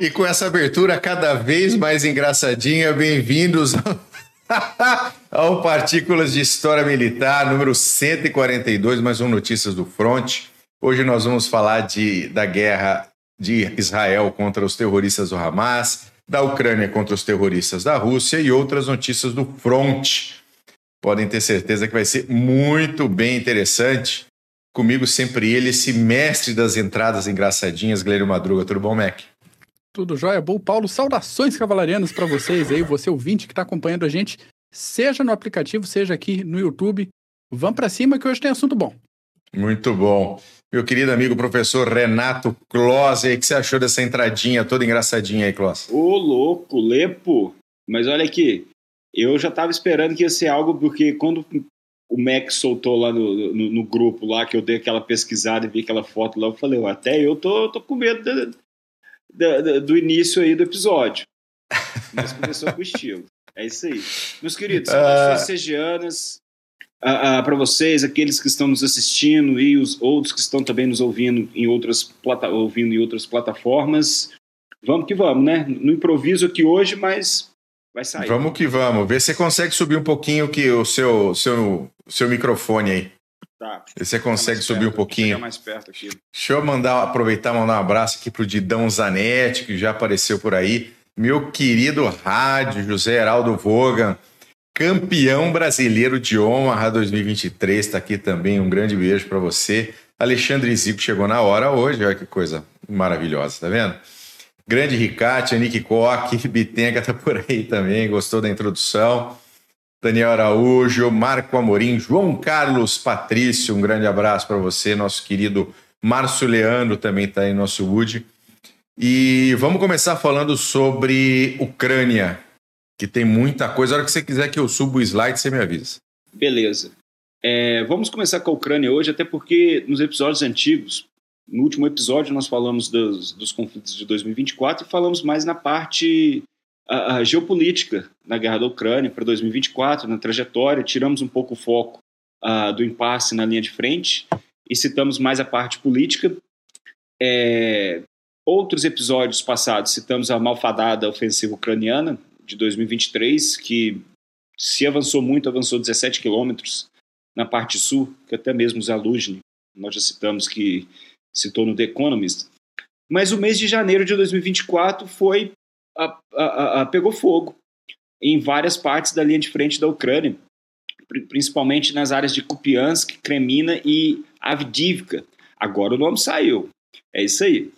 E com essa abertura cada vez mais engraçadinha, bem-vindos ao Partículas de História Militar, número 142, mais um Notícias do Front. Hoje nós vamos falar de, da guerra de Israel contra os terroristas do Hamas, da Ucrânia contra os terroristas da Rússia e outras notícias do Front. Podem ter certeza que vai ser muito bem interessante. Comigo sempre ele, esse mestre das entradas engraçadinhas, Glênio Madruga. Tudo bom, Mac? Tudo jóia, bom Paulo. Saudações cavalarianas para vocês aí, você ouvinte que está acompanhando a gente, seja no aplicativo, seja aqui no YouTube. Vamos para cima que hoje tem assunto bom. Muito bom. Meu querido amigo professor Renato Klose, o que você achou dessa entradinha toda engraçadinha aí, Klose? Ô, louco, lepo. Mas olha aqui, eu já estava esperando que ia ser algo, porque quando o Mac soltou lá no, no, no, grupo, lá que eu dei aquela pesquisada e vi aquela foto lá, eu falei, até eu tô, tô com medo do início aí do episódio. Mas começou com estilo. É isso aí. Meus queridos, saudações uh... segianas uh, uh, para vocês, aqueles que estão nos assistindo e os outros que estão também nos ouvindo em outras, plata ouvindo em outras plataformas. Vamos que vamos, né? No improviso aqui hoje, mas vai sair. Vamos que vamos. Vê se você consegue subir um pouquinho que o seu, seu, seu microfone aí. Tá. Você consegue subir perto, um pouquinho. mais perto aqui. Deixa eu mandar, aproveitar e mandar um abraço aqui pro Didão Zanetti, que já apareceu por aí. Meu querido rádio, José Heraldo Vogan, campeão brasileiro de Omaha 2023, está aqui também. Um grande beijo para você. Alexandre Zico chegou na hora hoje, olha que coisa maravilhosa, tá vendo? Grande Ricate, Nick Koch, Bitenga tá por aí também, gostou da introdução. Daniel Araújo, Marco Amorim, João Carlos Patrício, um grande abraço para você, nosso querido Márcio Leandro também está aí, nosso Wood. E vamos começar falando sobre Ucrânia, que tem muita coisa. A hora que você quiser que eu suba o slide, você me avisa. Beleza. É, vamos começar com a Ucrânia hoje, até porque nos episódios antigos, no último episódio nós falamos dos, dos conflitos de 2024 e falamos mais na parte a, a geopolítica na guerra da Ucrânia para 2024, na trajetória, tiramos um pouco o foco uh, do impasse na linha de frente e citamos mais a parte política. É, outros episódios passados citamos a malfadada ofensiva ucraniana de 2023, que se avançou muito, avançou 17 quilômetros na parte sul, que até mesmo Zaluzhny, nós já citamos que citou no The Economist. Mas o mês de janeiro de 2024 foi a, a, a, pegou fogo em várias partes da linha de frente da Ucrânia, principalmente nas áreas de Kupiansk, Kremina e Avdivka. Agora o nome saiu. É isso aí.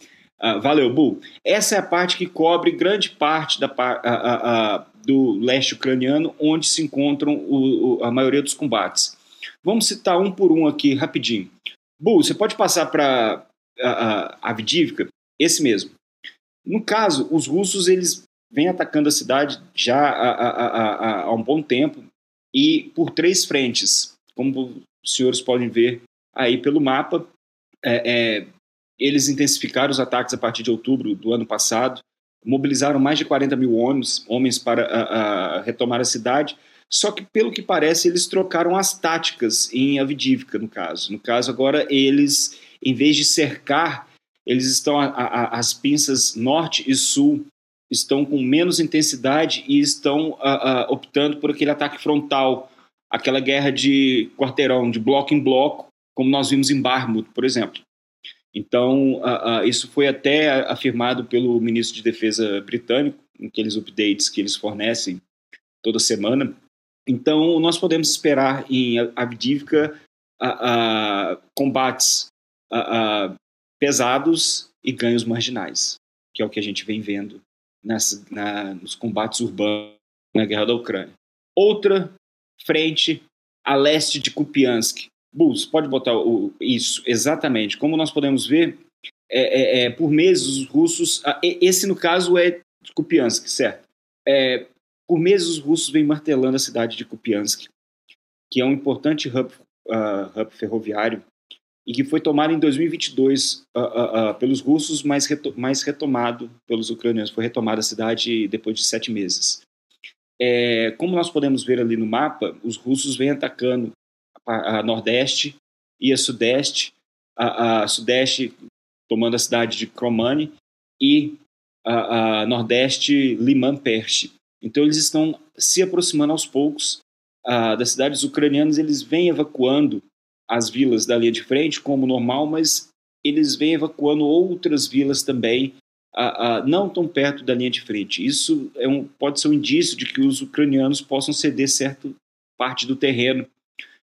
Uh, valeu, Bu. Essa é a parte que cobre grande parte da, uh, uh, do leste ucraniano, onde se encontram o, o, a maioria dos combates. Vamos citar um por um aqui, rapidinho. Bu, você pode passar para uh, Avdivka? Esse mesmo. No caso, os russos eles vêm atacando a cidade já há, há, há, há um bom tempo e por três frentes, como os senhores podem ver aí pelo mapa. É, é, eles intensificaram os ataques a partir de outubro do ano passado, mobilizaram mais de 40 mil homens, homens para a, a retomar a cidade. Só que, pelo que parece, eles trocaram as táticas em Avdivka, no caso. No caso, agora, eles, em vez de cercar eles estão a, a, as pinças norte e sul estão com menos intensidade e estão a, optando por aquele ataque frontal, aquela guerra de quarteirão, de bloco em bloco, como nós vimos em Barmut, por exemplo. Então, isso foi até afirmado pelo ministro de Defesa britânico, aqueles updates que eles fornecem toda semana. Então, nós podemos esperar em Abdivka combates pesados e ganhos marginais, que é o que a gente vem vendo nessa, na, nos combates urbanos na guerra da Ucrânia. Outra frente a leste de Kupiansk. Bus, pode botar o, isso, exatamente. Como nós podemos ver, é, é, é, por meses os russos. Esse, no caso, é Kupiansk, certo? É, por meses os russos vêm martelando a cidade de Kupiansk, que é um importante hub, uh, hub ferroviário e que foi tomado em 2022 uh, uh, uh, pelos russos, mas, reto mais retomado pelos ucranianos. Foi retomada a cidade depois de sete meses. É, como nós podemos ver ali no mapa, os russos vêm atacando a, a nordeste e a sudeste, a, a, sudeste tomando a cidade de Kromani e a, a nordeste Liman-Perche. Então eles estão se aproximando aos poucos uh, das cidades ucranianas, eles vêm evacuando as vilas da linha de frente como normal, mas eles vêm evacuando outras vilas também, uh, uh, não tão perto da linha de frente. Isso é um, pode ser um indício de que os ucranianos possam ceder certa parte do terreno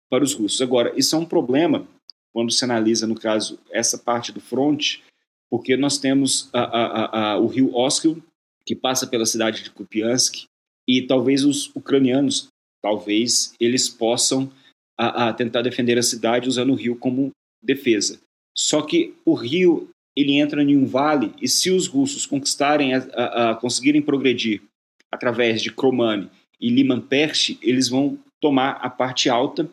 para os russos. Agora, isso é um problema quando se analisa, no caso, essa parte do fronte, porque nós temos a, a, a, o rio Oskil, que passa pela cidade de Kupiansk, e talvez os ucranianos, talvez eles possam a, tentar defender a cidade usando o rio como defesa. Só que o rio ele entra em um vale e se os russos conquistarem, a, conseguirem progredir através de Kromani e Liman Perche, eles vão tomar a parte alta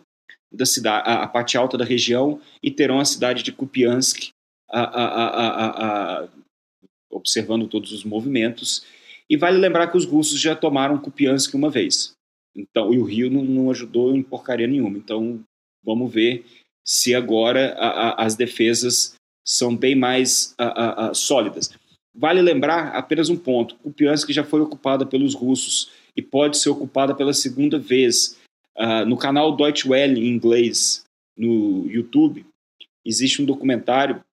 da cidade, a, parte alta da região e terão a cidade de Kupiansk observando todos os movimentos. E vale lembrar que os russos já tomaram Kupiansk uma vez. Então, e o Rio não, não ajudou em porcaria nenhuma. Então, vamos ver se agora a, a, as defesas são bem mais a, sólidas. Vale lembrar apenas um ponto: Kupiansk já foi ocupada pelos russos e pode ser ocupada pela segunda vez. Uh, no canal Deutsche Welle em inglês no YouTube existe um documentário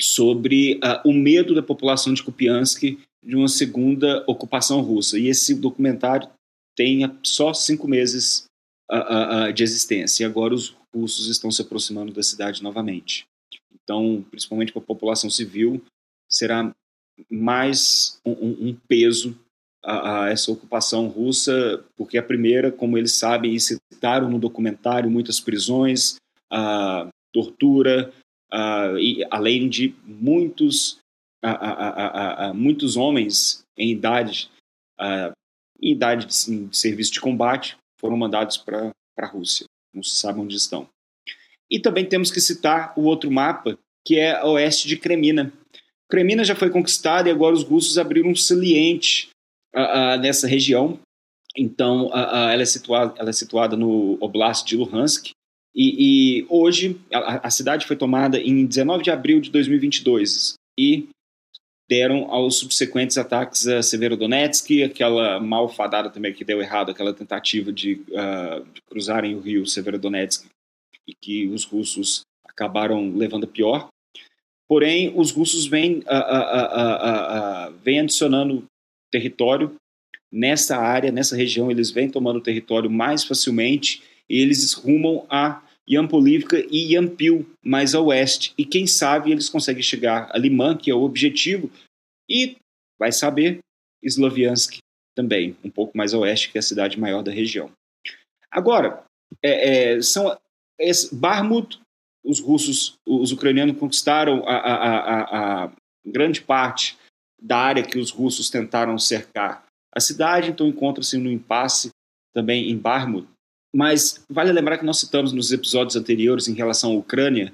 sobre uh, o medo da população de Kupiansk de uma segunda ocupação russa. E esse documentário tem só cinco meses uh, uh, de existência. E agora os russos estão se aproximando da cidade novamente. Então, principalmente para a população civil, será mais um, um peso a, a, essa ocupação russa, porque a primeira, como eles sabem e citaram no documentário, muitas prisões, a tortura, uh, e, além de muitos, muitos homens em idade, em idade de, de, serviço de combate foram mandados para a Rússia. Não se sabe onde estão. E também temos que citar o outro mapa, que é a oeste de Kremina. Kremina já foi conquistada e agora os russos abriram um saliente nessa região. Então, ela, é situada, ela é situada no Oblast de Luhansk, e, e hoje a, a, cidade foi tomada em 19 de abril de 2022 e deram aos subsequentes ataques a Severodonetsk, aquela malfadada também que deu errado, aquela tentativa de, uh, de cruzarem o rio Severodonetsk e que os russos acabaram levando pior. Porém, os russos vêm, uh, uh, vêm adicionando território nessa área, nessa região, eles vêm tomando território mais facilmente e eles rumam a Yampolivka e Yampil, mais a oeste. E quem sabe eles conseguem chegar a Liman, que é o objetivo, e, vai saber, Sloviansk também, um pouco mais a oeste, que é a cidade maior da região. Agora, é, é, são esse, Barmut, os russos, os ucranianos conquistaram a, a, a, a grande parte da área que os russos tentaram cercar a cidade, então encontra-se no impasse também em Barmut, mas vale lembrar que nós citamos nos episódios anteriores em relação à Ucrânia,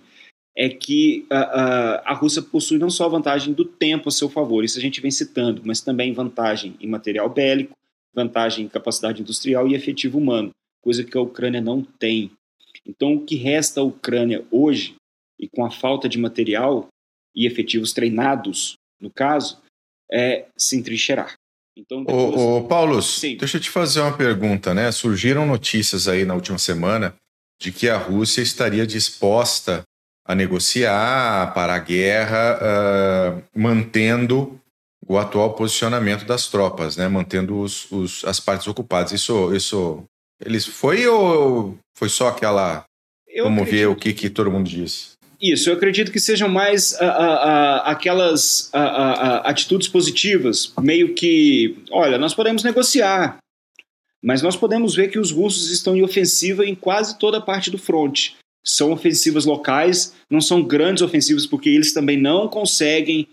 é que a, a, a Rússia possui não só a vantagem do tempo a seu favor, isso a gente vem citando, mas também vantagem em material bélico, vantagem em capacidade industrial e efetivo humano, coisa que a Ucrânia não tem. Então, o que resta à Ucrânia hoje, e com a falta de material e efetivos treinados, no caso, é se entrincheirar. Então, depois... ô, ô, Paulo, deixa eu te fazer uma pergunta, né? Surgiram notícias aí na última semana de que a Rússia estaria disposta a negociar, para a guerra, uh, mantendo o atual posicionamento das tropas, né? Mantendo os, os, as partes ocupadas. Isso, isso, eles foi ou foi só aquela? Eu Vamos acredito. ver o que, que todo mundo disse. Isso, eu acredito que sejam mais uh, uh, aquelas atitudes positivas, meio que, olha, nós podemos negociar, mas nós podemos ver que os russos estão em ofensiva em quase toda a parte do fronte. São ofensivas locais, não são grandes ofensivas, porque eles também não conseguem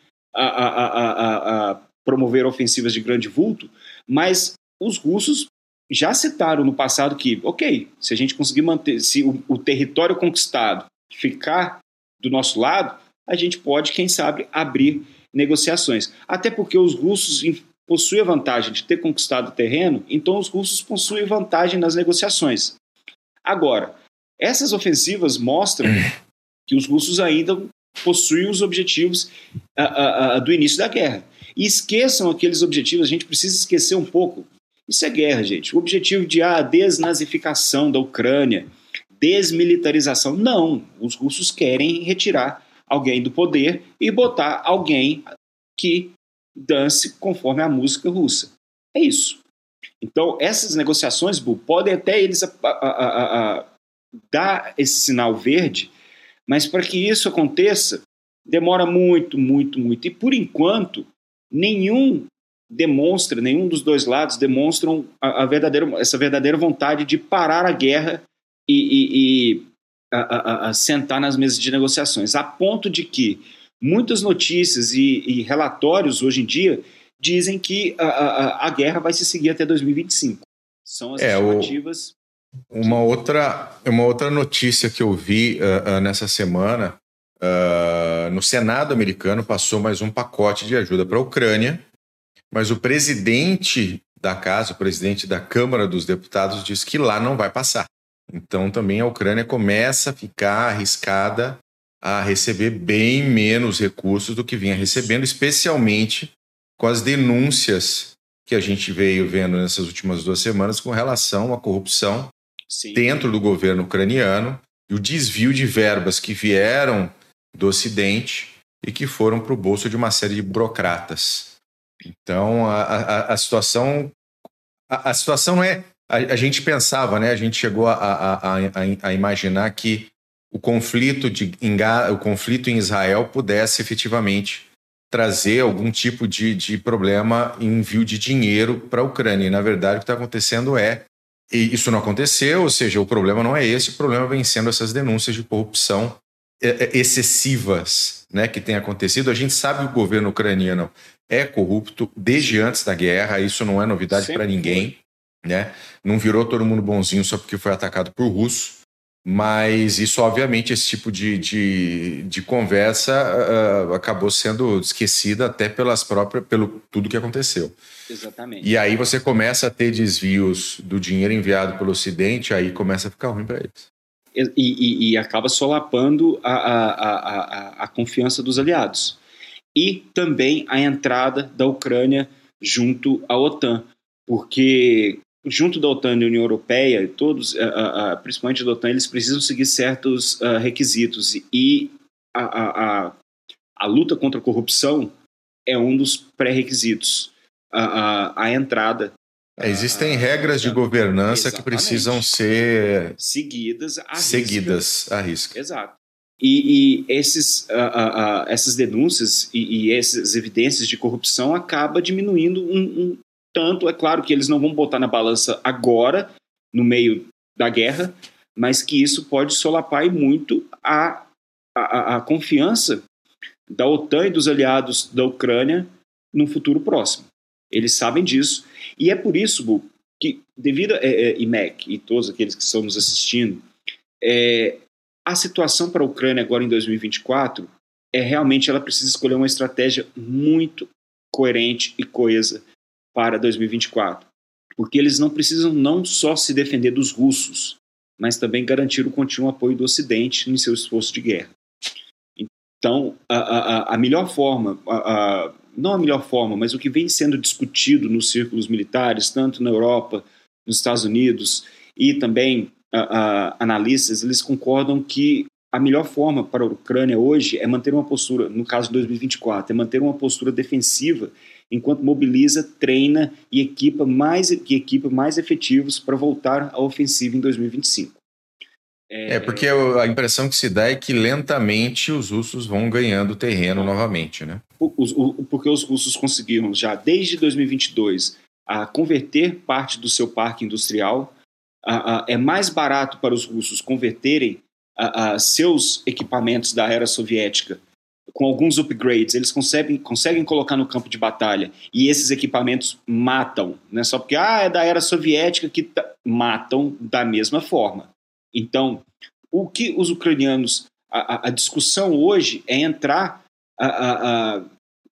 promover ofensivas de grande vulto, mas os russos já citaram no passado que, ok, se a gente conseguir manter, se o, o território conquistado ficar do nosso lado, a gente pode, quem sabe, abrir negociações. Até porque os russos possuem a vantagem de ter conquistado o terreno, então os russos possuem vantagem nas negociações. Agora, essas ofensivas mostram que os russos ainda possuem os objetivos uh, uh, uh, do início da guerra. E esqueçam aqueles objetivos, a gente precisa esquecer um pouco. Isso é guerra, gente. O objetivo de a ah, desnazificação da Ucrânia, desmilitarização. Não, os russos querem retirar alguém do poder e botar alguém que dance conforme a música russa. É isso. Então, essas negociações, Bu, podem até eles a, a, a, dar esse sinal verde, mas para que isso aconteça, demora muito, muito, muito. E por enquanto, nenhum demonstra, nenhum dos dois lados demonstram a, verdadeira, essa verdadeira vontade de parar a guerra e, e, e a, a, sentar nas mesas de negociações, a ponto de que muitas notícias e, e relatórios hoje em dia dizem que a, guerra vai se seguir até 2025. São as é, estimativas. O, uma, outra, uma outra notícia que eu vi uh, uh, nessa semana, uh, no Senado americano passou mais um pacote de ajuda para a Ucrânia, mas o presidente da casa, o presidente da Câmara dos Deputados, disse que lá não vai passar. Então também a Ucrânia começa a ficar arriscada a receber bem menos recursos do que vinha recebendo, especialmente com as denúncias que a gente veio vendo nessas últimas duas semanas com relação à corrupção Sim. dentro do governo ucraniano e o desvio de verbas que vieram do Ocidente e que foram para o bolso de uma série de burocratas. Então a, a, a situação a, a, situação não é a, gente pensava, né? A gente chegou a, a imaginar que o conflito, de, o conflito em Israel pudesse efetivamente trazer algum tipo de, de problema em envio de dinheiro para a Ucrânia. E, na verdade, o que está acontecendo é. E isso não aconteceu, ou seja, o problema não é esse, o problema vem sendo essas denúncias de corrupção é, é, excessivas né, que têm acontecido. A gente sabe que o governo ucraniano é corrupto desde antes da guerra, isso não é novidade para ninguém. Né? Não virou todo mundo bonzinho só porque foi atacado por russo. Mas isso, obviamente, esse tipo de, de, de conversa uh, acabou sendo esquecida até pelas próprias, pelo tudo que aconteceu. Exatamente. E aí você começa a ter desvios do dinheiro enviado pelo Ocidente, aí começa a ficar ruim para eles. E, e, e, acaba solapando a, a, a, a, confiança dos aliados. E também a entrada da Ucrânia junto à OTAN. Porque junto da OTAN e União Europeia, todos, principalmente da OTAN, eles precisam seguir certos requisitos e a, a, a, luta contra a corrupção é um dos pré-requisitos. A, a, entrada é, existem regras de governança Exatamente. que precisam ser seguidas a seguidas risca. à risca. Exato. E, e esses, essas denúncias e, e, essas evidências de corrupção acaba diminuindo um, um, tanto, é claro que eles não vão botar na balança agora, no meio da guerra, mas que isso pode solapar muito a, a, a confiança da OTAN e dos aliados da Ucrânia no futuro próximo. Eles sabem disso. E é por isso, Bu, que, devido a é, é, IMEC e todos aqueles que estão nos assistindo, é, a situação para a Ucrânia agora em 2024 é realmente ela precisa escolher uma estratégia muito coerente e coesa para 2024, porque eles não precisam não só se defender dos russos, mas também garantir o contínuo apoio do Ocidente em seu esforço de guerra. Então, a, a, a melhor forma, a, não a melhor forma, mas o que vem sendo discutido nos círculos militares, tanto na Europa, nos Estados Unidos e também analistas, eles concordam que a melhor forma para a Ucrânia hoje é manter uma postura, no caso de 2024, é manter uma postura defensiva enquanto mobiliza, treina e equipa mais, e equipa mais efetivos para voltar à ofensiva em 2025. É, é, porque a impressão que se dá é que lentamente os russos vão ganhando terreno novamente, né? Porque os russos conseguiram já desde 2022 a converter parte do seu parque industrial. É mais barato para os russos converterem seus equipamentos da era soviética com alguns upgrades, eles conseguem, conseguem colocar no campo de batalha e esses equipamentos matam, né? Só porque ah, é da era soviética que matam da mesma forma. Então, o que os ucranianos, a, a discussão hoje é entrar, a, a, a,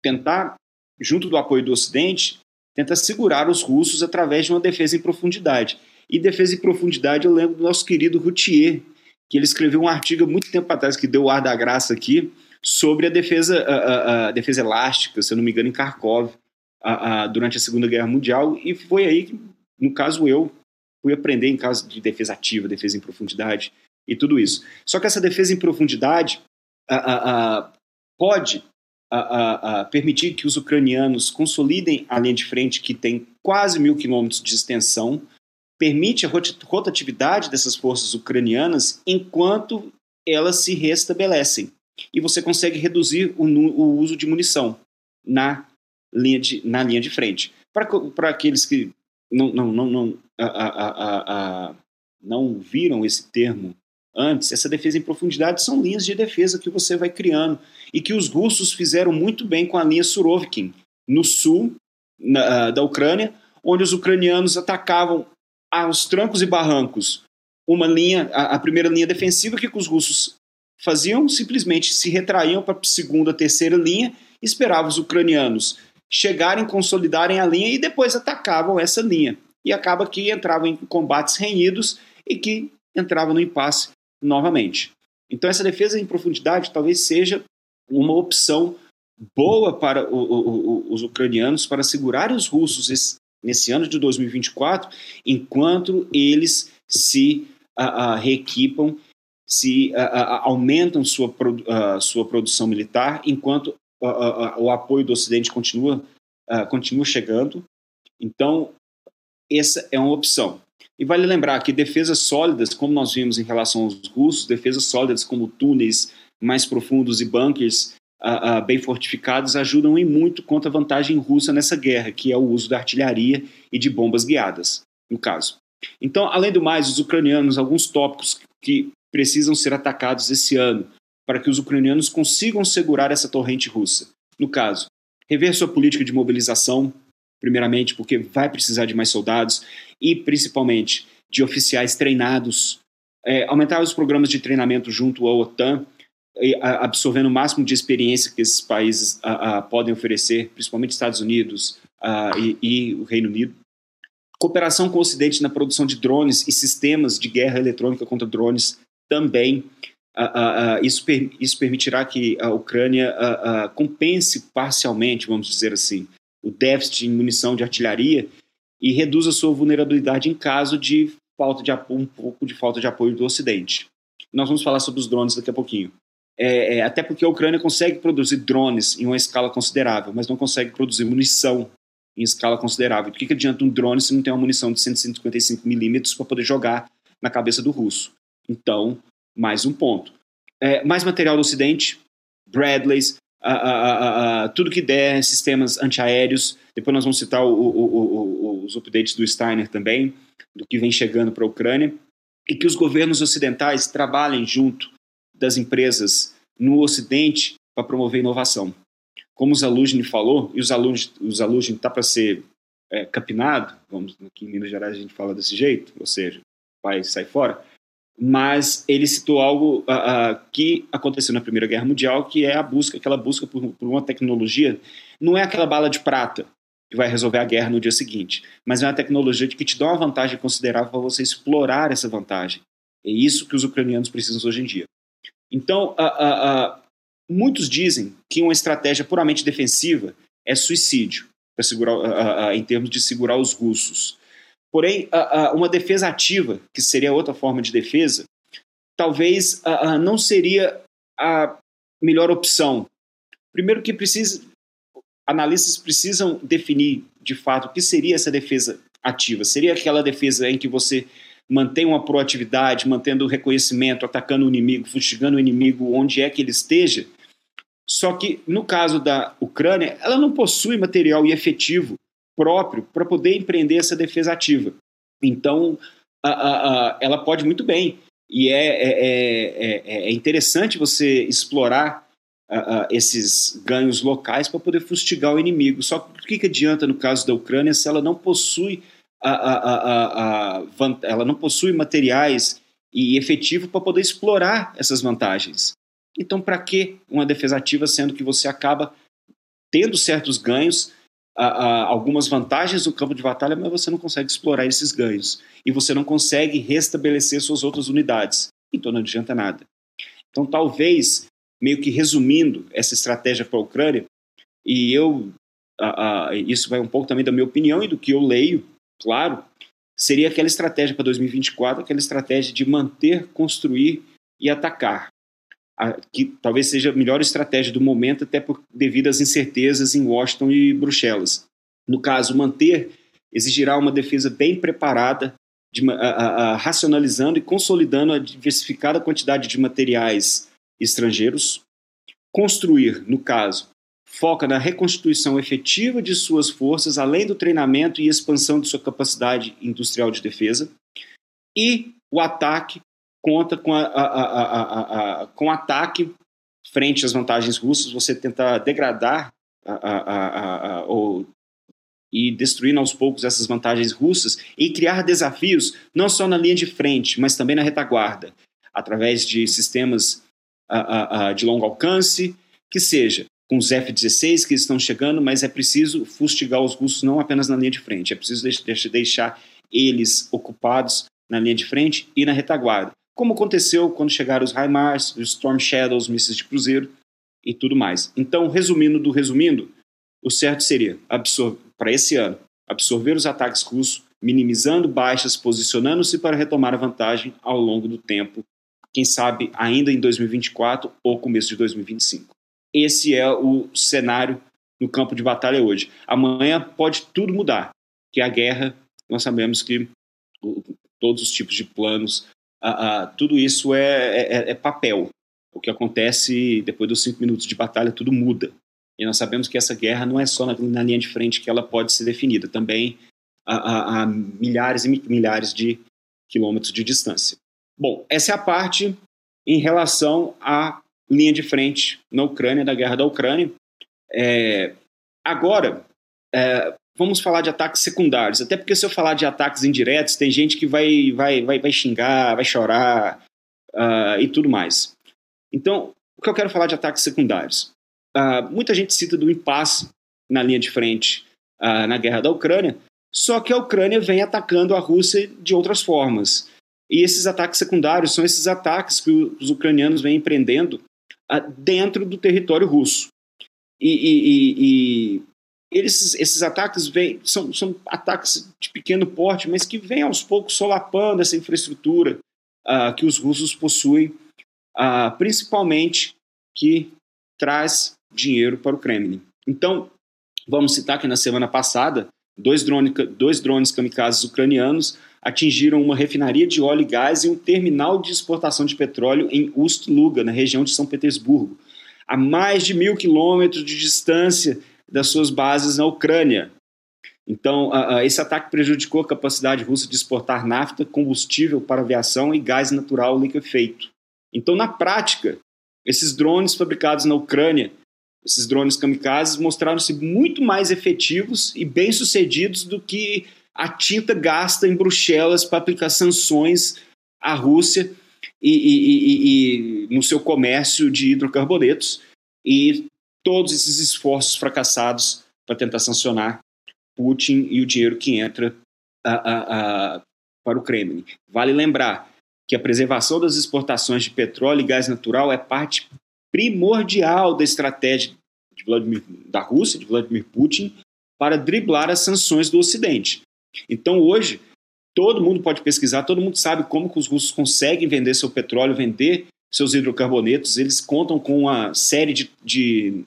tentar, junto do apoio do Ocidente, tentar segurar os russos através de uma defesa em profundidade. E defesa em profundidade, eu lembro do nosso querido Routier, que ele escreveu um artigo muito tempo atrás que deu o ar da graça aqui, sobre a defesa, a, a, a defesa elástica, se eu não me engano, em Kharkov, a, durante a Segunda Guerra Mundial, e foi aí que, no caso, eu fui aprender em caso de defesa ativa, defesa em profundidade e tudo isso. Só que essa defesa em profundidade pode permitir que os ucranianos consolidem a linha de frente que tem quase mil quilômetros de extensão, permite a rotatividade dessas forças ucranianas enquanto elas se restabelecem. E você consegue reduzir o, o uso de munição na linha de, na linha de frente. Para aqueles que não, não, não, não, a, a, a, não viram esse termo antes, essa defesa em profundidade são linhas de defesa que você vai criando e que os russos fizeram muito bem com a linha Surovikin, no sul na, da Ucrânia, onde os ucranianos atacavam aos trancos e barrancos uma linha, a, a primeira linha defensiva, que os russos faziam? Simplesmente se retraíam para a segunda, terceira linha, esperavam os ucranianos chegarem, consolidarem a linha e depois atacavam essa linha. E acaba que entravam em combates renhidos e que entravam no impasse novamente. Então essa defesa em profundidade talvez seja uma opção boa para o, o, os ucranianos para segurarem os russos esse, nesse ano de 2024, enquanto eles se uh, uh, reequipam, se uh, aumentam sua, sua produção militar, enquanto o apoio do Ocidente continua, continua chegando. Então, essa é uma opção. E vale lembrar que defesas sólidas, como nós vimos em relação aos russos, defesas sólidas como túneis mais profundos e bunkers uh, uh, bem fortificados ajudam em muito contra a vantagem russa nessa guerra, que é o uso da artilharia e de bombas guiadas, no caso. Então, além do mais, os ucranianos, alguns tópicos que precisam ser atacados esse ano para que os ucranianos consigam segurar essa torrente russa. No caso, rever sua política de mobilização, primeiramente porque vai precisar de mais soldados e principalmente de oficiais treinados, é, aumentar os programas de treinamento junto à OTAN, a, absorvendo o máximo de experiência que esses países a, a, podem oferecer, principalmente Estados Unidos e, e o Reino Unido. Cooperação com o Ocidente na produção de drones e sistemas de guerra eletrônica contra drones também. Uh, uh, isso, per isso, permitirá que a Ucrânia uh, compense parcialmente, vamos dizer assim, o déficit em munição de artilharia e reduza sua vulnerabilidade em caso de falta de um pouco de falta de apoio do Ocidente. Nós vamos falar sobre os drones daqui a pouquinho. É, é, até porque a Ucrânia consegue produzir drones em uma escala considerável, mas não consegue produzir munição em escala considerável. Por que, que adianta um drone se não tem uma munição de 155 milímetros para poder jogar na cabeça do russo? Então, mais um ponto. É, mais material do Ocidente, Bradleys, a, a, a, tudo que der, sistemas antiaéreos. Depois nós vamos citar o, o, o, os updates do Steiner também, do que vem chegando para a Ucrânia. E que os governos ocidentais trabalhem junto das empresas no Ocidente para promover inovação. Como o Zalugin falou, e o Zalugin está para ser é, capinado, vamos, aqui em Minas Gerais a gente fala desse jeito, ou seja, vai sair fora, mas ele citou algo uh, uh, que aconteceu na Primeira Guerra Mundial, que é a busca, aquela busca por, por, uma tecnologia, não é aquela bala de prata que vai resolver a guerra no dia seguinte, mas é uma tecnologia que te dá uma vantagem considerável para você explorar essa vantagem. É isso que os ucranianos precisam hoje em dia. Então, uh, muitos dizem que uma estratégia puramente defensiva é suicídio, para segurar, em termos de segurar os russos. Porém, uma defesa ativa, que seria outra forma de defesa, talvez não seria a melhor opção. Primeiro que precisa, analistas precisam definir de fato o que seria essa defesa ativa. Seria aquela defesa em que você mantém uma proatividade, mantendo o reconhecimento, atacando o inimigo, fustigando o inimigo onde é que ele esteja. Só que no caso da Ucrânia, ela não possui material e efetivo próprio para poder empreender essa defesa ativa. Então, a, a, a, ela pode muito bem. E é, é, é, é interessante você explorar esses ganhos locais para poder fustigar o inimigo. Só que o que, adianta no caso da Ucrânia se ela não possui ela não possui materiais e efetivo para poder explorar essas vantagens? Então, para que uma defesa ativa, sendo que você acaba tendo certos ganhos, a, a, algumas vantagens no campo de batalha, mas você não consegue explorar esses ganhos. E você não consegue restabelecer suas outras unidades. Então não adianta nada. Então talvez meio que resumindo essa estratégia para a Ucrânia, e eu, uh, isso vai um pouco também da minha opinião e do que eu leio, claro, seria aquela estratégia para 2024, aquela estratégia de manter, construir e atacar, que talvez seja a melhor estratégia do momento, até por, devido às incertezas em Washington e Bruxelas. No caso, manter exigirá uma defesa bem preparada, de, a, a, a, racionalizando e consolidando a diversificada quantidade de materiais estrangeiros. Construir, no caso, foca na reconstituição efetiva de suas forças, além do treinamento e expansão de sua capacidade industrial de defesa. E o ataque conta com, a, a, a, com ataque frente às vantagens russas, você tenta degradar ou e destruindo aos poucos essas vantagens russas e criar desafios não só na linha de frente, mas também na retaguarda, através de sistemas de longo alcance, que seja com os F-16 que estão chegando, mas é preciso fustigar os russos não apenas na linha de frente, é preciso deixar eles ocupados na linha de frente e na retaguarda como aconteceu quando chegaram os HIMARS, os Storm Shadows, mísseis de cruzeiro e tudo mais. Então, resumindo do resumindo, o certo seria, para esse ano, absorver os ataques russos, minimizando baixas, posicionando-se para retomar a vantagem ao longo do tempo, quem sabe ainda em 2024 ou começo de 2025. Esse é o cenário no campo de batalha hoje. Amanhã pode tudo mudar, que a guerra, nós sabemos que todos os tipos de planos uh, uh, tudo isso é, é, é, papel. O que acontece depois dos cinco minutos de batalha, tudo muda. E nós sabemos que essa guerra não é só na, na linha de frente que ela pode ser definida, também a, a, a milhares e milhares de quilômetros de distância. Bom, essa é a parte em relação à linha de frente na Ucrânia, da guerra da Ucrânia. É, agora, é, vamos falar de ataques secundários. Até porque se eu falar de ataques indiretos, tem gente que vai, vai, vai, vai xingar, vai chorar uh, e tudo mais. Então, o que eu quero falar de ataques secundários? Uh, muita gente cita do impasse na linha de frente uh, na guerra da Ucrânia, só que a Ucrânia vem atacando a Rússia de outras formas. E esses ataques secundários são esses ataques que os ucranianos vêm empreendendo dentro do território russo. E, e, e, eles, esses ataques vêm, são, são ataques de pequeno porte, mas que vêm aos poucos solapando essa infraestrutura uh, que os russos possuem, uh, principalmente que traz dinheiro para o Kremlin. Então, vamos citar que na semana passada, dois, drone, dois drones kamikazes ucranianos atingiram uma refinaria de óleo e gás e um terminal de exportação de petróleo em Ust-Luga, na região de São Petersburgo, a mais de mil quilômetros de distância das suas bases na Ucrânia. Então, esse ataque prejudicou a capacidade russa de exportar nafta, combustível para aviação e gás natural liquefeito. Então, na prática, esses drones fabricados na Ucrânia, esses drones kamikazes, mostraram-se muito mais efetivos e bem-sucedidos do que a tinta gasta em Bruxelas para aplicar sanções à Rússia e, e, e, e no seu comércio de hidrocarbonetos e todos esses esforços fracassados para tentar sancionar Putin e o dinheiro que entra a, a, a, para o Kremlin. Vale lembrar que a preservação das exportações de petróleo e gás natural é parte primordial da estratégia Vladimir, da Rússia, de Vladimir Putin, para driblar as sanções do Ocidente. Então, hoje, todo mundo pode pesquisar, todo mundo sabe como que os russos conseguem vender seu petróleo, vender seus hidrocarbonetos, eles contam com uma série de, de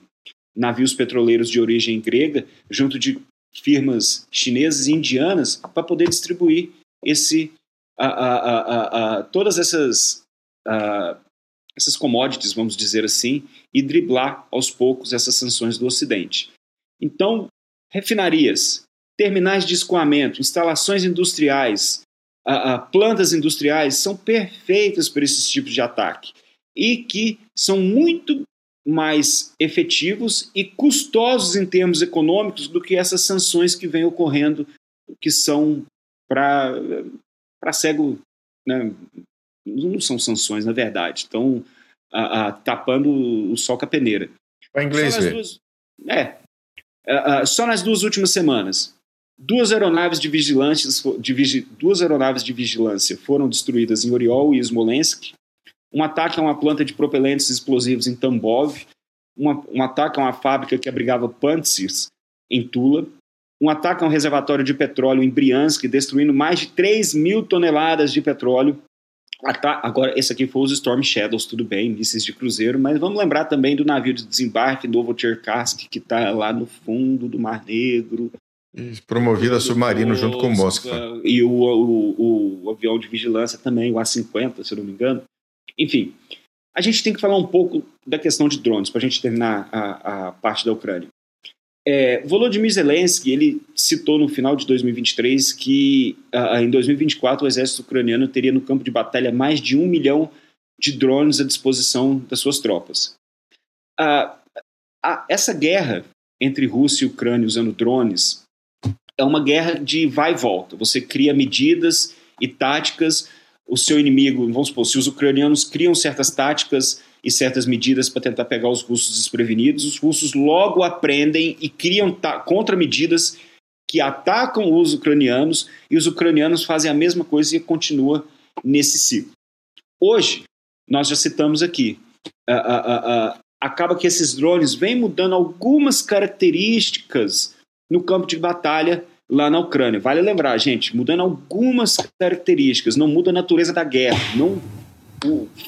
navios petroleiros de origem grega, junto de firmas chinesas e indianas, para poder distribuir esse, a, a, a, todas essas, essas commodities, vamos dizer assim, e driblar aos poucos essas sanções do Ocidente. Então, refinarias, terminais de escoamento, instalações industriais, plantas industriais são perfeitas para esses tipos de ataque e que são muito mais efetivos e custosos em termos econômicos do que essas sanções que vêm ocorrendo, que são para cego. Né? Não são sanções, na verdade. Estão a, a, tapando o sol com a peneira. O inglês, só duas, É. A, só nas duas últimas semanas, Duas aeronaves de, de duas aeronaves de vigilância foram destruídas em Oriol e Smolensk, um ataque a uma planta de propelentes explosivos em Tambov, uma, um ataque a uma fábrica que abrigava Pantsir em Tula, um ataque a um reservatório de petróleo em Briansk, destruindo mais de 3 mil toneladas de petróleo. Agora, esse aqui foi os Storm Shadows, tudo bem, mísseis de cruzeiro, mas vamos lembrar também do navio de desembarque Novocherkassk, que está lá no fundo do Mar Negro. Promovido a submarino junto com Moskva. E o, o, o, avião de vigilância também, o A-50, se eu não me engano. Enfim, a gente tem que falar um pouco da questão de drones, para a gente terminar a, a parte da Ucrânia. É, Volodymyr Zelensky ele citou no final de 2023 que uh, em 2024 o exército ucraniano teria no campo de batalha mais de um milhão de drones à disposição das suas tropas. Uh, essa guerra entre Rússia e Ucrânia usando drones é uma guerra de vai e volta. Você cria medidas e táticas. O seu inimigo, vamos supor, se os ucranianos criam certas táticas e certas medidas para tentar pegar os russos desprevenidos, os russos logo aprendem e criam contramedidas que atacam os ucranianos e os ucranianos fazem a mesma coisa e continua nesse ciclo. Hoje, nós já citamos aqui, acaba que esses drones vêm mudando algumas características no campo de batalha lá na Ucrânia. Vale lembrar, gente, mudando algumas características, não muda a natureza da guerra, não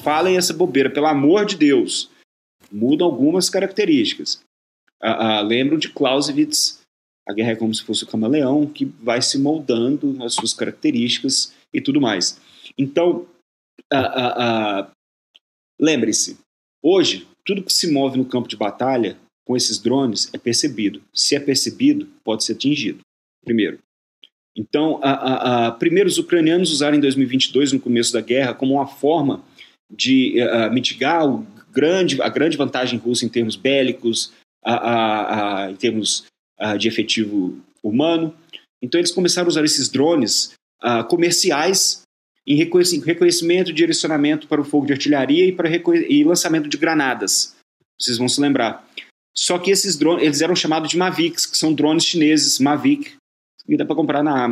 falem essa bobeira, pelo amor de Deus. Mudam algumas características. Ah, ah, lembro de Clausewitz, a guerra é como se fosse o camaleão, que vai se moldando as suas características e tudo mais. Então, lembre-se, hoje, tudo que se move no campo de batalha com esses drones é percebido. Se é percebido, pode ser atingido. Primeiro. Então, a, a, a, primeiro, os ucranianos usaram em 2022, no começo da guerra, como uma forma de uh, mitigar o grande, a grande vantagem russa em termos bélicos, a, em termos de efetivo humano. Então, eles começaram a usar esses drones comerciais em reconhecimento e direcionamento para o fogo de artilharia e para e lançamento de granadas. Vocês vão se lembrar. Só que esses drones, eles eram chamados de Mavics, que são drones chineses, Mavic, e dá para comprar na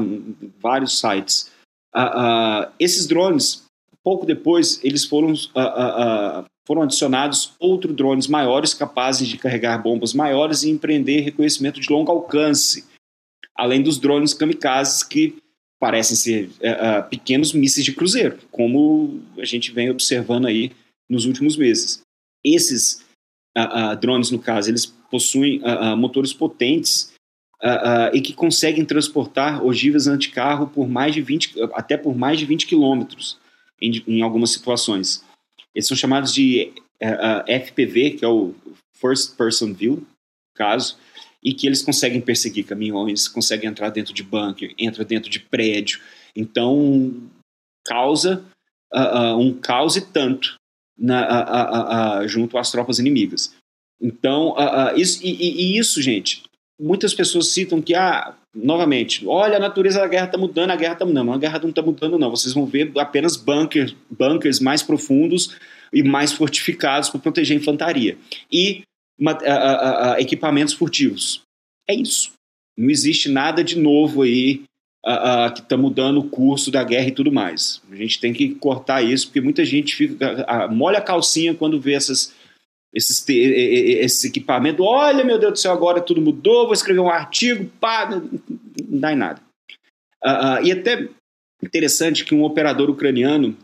vários sites. Uh, uh, esses drones, pouco depois, eles foram, uh, foram adicionados outros drones maiores capazes de carregar bombas maiores e empreender reconhecimento de longo alcance, além dos drones kamikazes que parecem ser pequenos mísseis de cruzeiro, como a gente vem observando aí nos últimos meses. Esses drones, no caso, eles possuem motores potentes uh, uh, e que conseguem transportar ogivas anticarro por mais de 20, até por mais de 20 quilômetros em, em, algumas situações. Eles são chamados de uh, eh, FPV, que é o First Person View, caso, e que eles conseguem perseguir caminhões, conseguem entrar dentro de bunker, entra dentro de prédio. Então, causa um caos e tanto na, junto às tropas inimigas. Então, isso, e, e, isso, gente, muitas pessoas citam que, ah, novamente, olha, a natureza da guerra está mudando, a guerra está mudando. Não, a guerra não está mudando, não. Vocês vão ver apenas bunkers, bunkers mais profundos e mais fortificados para proteger a infantaria. E a, a, a, equipamentos furtivos. É isso. Não existe nada de novo aí que está mudando o curso da guerra e tudo mais. A gente tem que cortar isso, porque muita gente fica, molha a calcinha quando vê essas esses, esses equipamentos. Olha, meu Deus do céu, agora tudo mudou, vou escrever um artigo, pá, não, dá em nada. Uh, uh, e até interessante que um operador ucraniano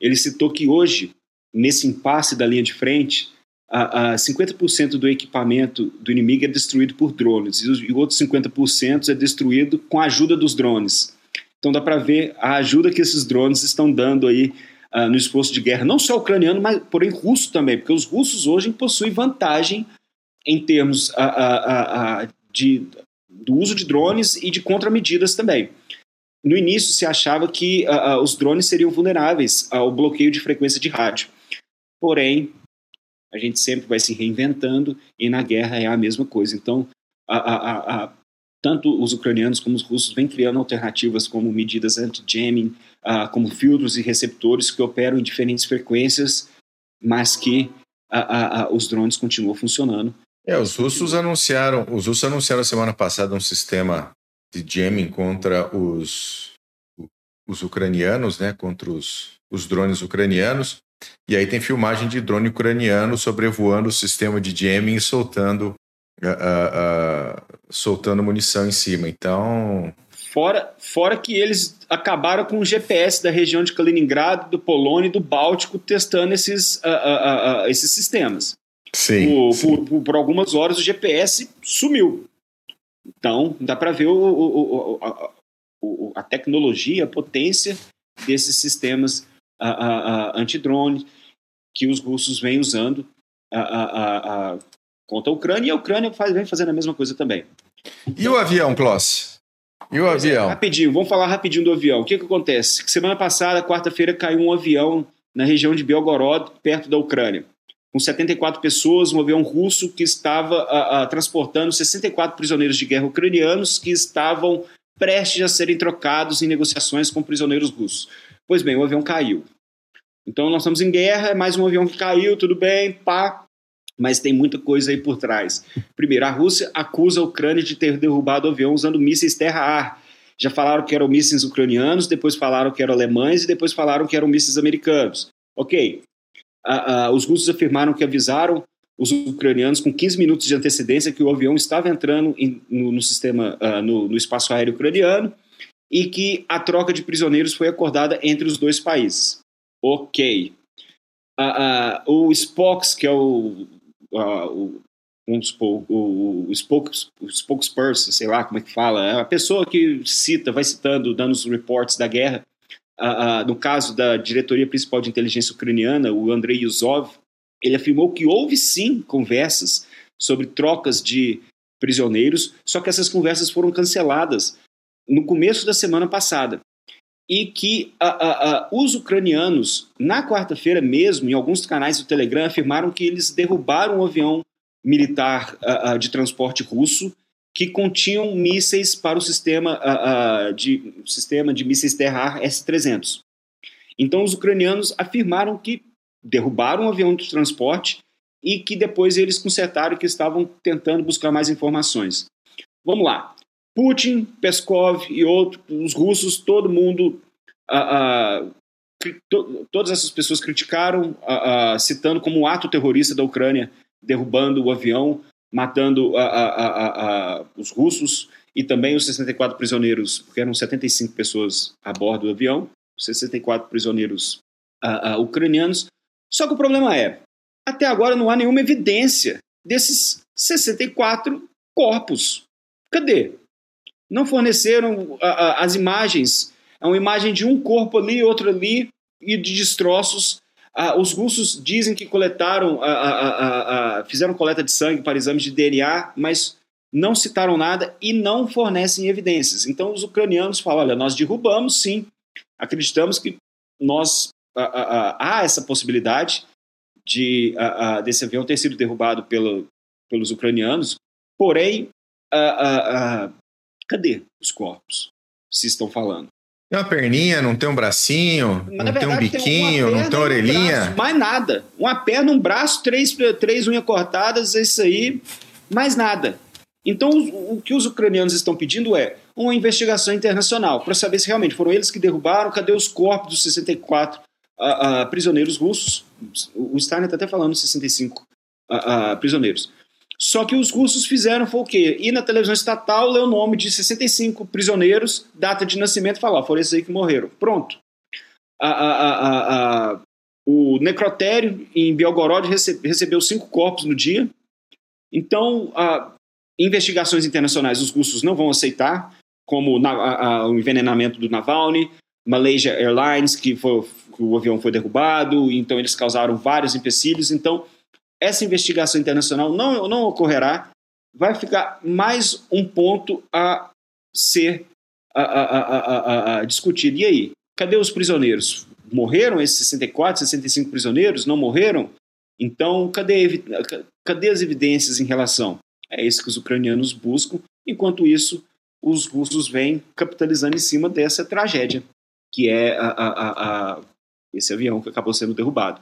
ele citou que hoje, nesse impasse da linha de frente, uh, 50% do equipamento do inimigo é destruído por drones e, os, e outros 50% é destruído com a ajuda dos drones. Então dá para ver a ajuda que esses drones estão dando aí uh, no esforço de guerra, não só ucraniano, mas porém russo também, porque os russos hoje possuem vantagem em termos uh, de, do uso de drones e de contramedidas também. No início se achava que os drones seriam vulneráveis ao bloqueio de frequência de rádio. Porém, a gente sempre vai se reinventando e na guerra é a mesma coisa. Então, a, a, a, tanto os ucranianos como os russos vêm criando alternativas como medidas anti-jamming, uh, como filtros e receptores que operam em diferentes frequências, mas que uh, uh, os drones continuam funcionando. É, os russos anunciaram, os russos anunciaram semana passada um sistema de jamming contra os, os ucranianos, né, contra os, os drones ucranianos. E aí tem filmagem de drone ucraniano sobrevoando o sistema de jamming e soltando, uh, uh, soltando munição em cima. Então. Fora, fora que eles acabaram com o GPS da região de Kaliningrado, do Polônia e do Báltico testando esses, esses sistemas. Sim, por, sim. Por, por, por, algumas horas o GPS sumiu. Então, dá para ver o, o, o, a, a, tecnologia, a potência desses sistemas antidrone que os russos vêm usando contra a Ucrânia, e a Ucrânia faz, vem fazendo a mesma coisa também. E o avião, Kloss? E o é, avião? rapidinho, vamos falar rapidinho do avião. O que, que acontece? Semana passada, quarta-feira, caiu um avião na região de Belgorod, perto da Ucrânia com 74 pessoas, um avião russo que estava a, a, transportando 64 prisioneiros de guerra ucranianos que estavam prestes a serem trocados em negociações com prisioneiros russos. Pois bem, o avião caiu. Então nós estamos em guerra, é mais um avião que caiu, tudo bem, pá, mas tem muita coisa aí por trás. Primeiro, a Rússia acusa a Ucrânia de ter derrubado o avião usando mísseis terra-ar. Já falaram que eram mísseis ucranianos, depois falaram que eram alemães e depois falaram que eram mísseis americanos. Ok, uh, uh, os russos afirmaram que avisaram os ucranianos com 15 minutos de antecedência que o avião estava entrando em, no, no, sistema, uh, no, no, espaço aéreo ucraniano e que a troca de prisioneiros foi acordada entre os dois países. Ok. o Spox, que é o, o vamos supor, o, o, o spokesperson, sei lá como é que fala, é a pessoa que cita, vai citando, dando os reports da guerra, uh, no caso da diretoria principal de inteligência ucraniana, o Andrei Yuzov, ele afirmou que houve sim conversas sobre trocas de prisioneiros, só que essas conversas foram canceladas no começo da semana passada. E que uh, uh, os ucranianos, na quarta-feira mesmo, em alguns canais do Telegram, afirmaram que eles derrubaram um avião militar de transporte russo que continham mísseis para o sistema, de, sistema de mísseis terra-ar S-300. Então, os ucranianos afirmaram que derrubaram um avião de transporte e que depois eles consertaram que estavam tentando buscar mais informações. Vamos lá. Putin, Peskov e outros, os russos, todo mundo, to, todas essas pessoas criticaram, citando como um ato terrorista da Ucrânia derrubando o avião matando os russos e também os 64 prisioneiros, porque eram 75 pessoas a bordo do avião, 64 prisioneiros ucranianos. Só que o problema é, até agora não há nenhuma evidência desses 64 corpos. Cadê? Não forneceram as imagens. É uma imagem de um corpo ali, outro ali, e de destroços ah, os russos dizem que coletaram, ah, ah, fizeram coleta de sangue para exames de DNA, mas não citaram nada e não fornecem evidências. Então os ucranianos falam: olha, nós derrubamos, sim, acreditamos que nós há essa possibilidade de desse avião ter sido derrubado pelo, pelos ucranianos, porém, cadê os corpos? Se estão falando. Tem uma perninha, não tem um bracinho, Mas, não tem um biquinho, tem não tem orelhinha. Um braço, mais nada. Uma perna, um braço, três, três unhas cortadas, isso aí, mais nada. Então, o, que os ucranianos estão pedindo é uma investigação internacional para saber se realmente foram eles que derrubaram, cadê os corpos dos 64 uh, uh, prisioneiros russos. O Steiner está até falando 65 uh, prisioneiros. Só que os russos fizeram foi o quê? Ir na televisão estatal, ler o nome de 65 prisioneiros, data de nascimento e falar, foram esses aí que morreram. Pronto. A, a, a, o necrotério em Belgorod recebeu cinco corpos no dia. Então, investigações internacionais os russos não vão aceitar, como o envenenamento do Navalny, Malaysia Airlines, que, foi, que o avião foi derrubado, então eles causaram vários empecilhos. Então, essa investigação internacional não, não ocorrerá, vai ficar mais um ponto a ser a, a, a, discutido. E aí, cadê os prisioneiros? Morreram esses 64, 65 prisioneiros? Não morreram? Então, cadê, cadê as evidências em relação? É isso que os ucranianos buscam. Enquanto isso, os russos vêm capitalizando em cima dessa tragédia, que é a, a, a, esse avião que acabou sendo derrubado.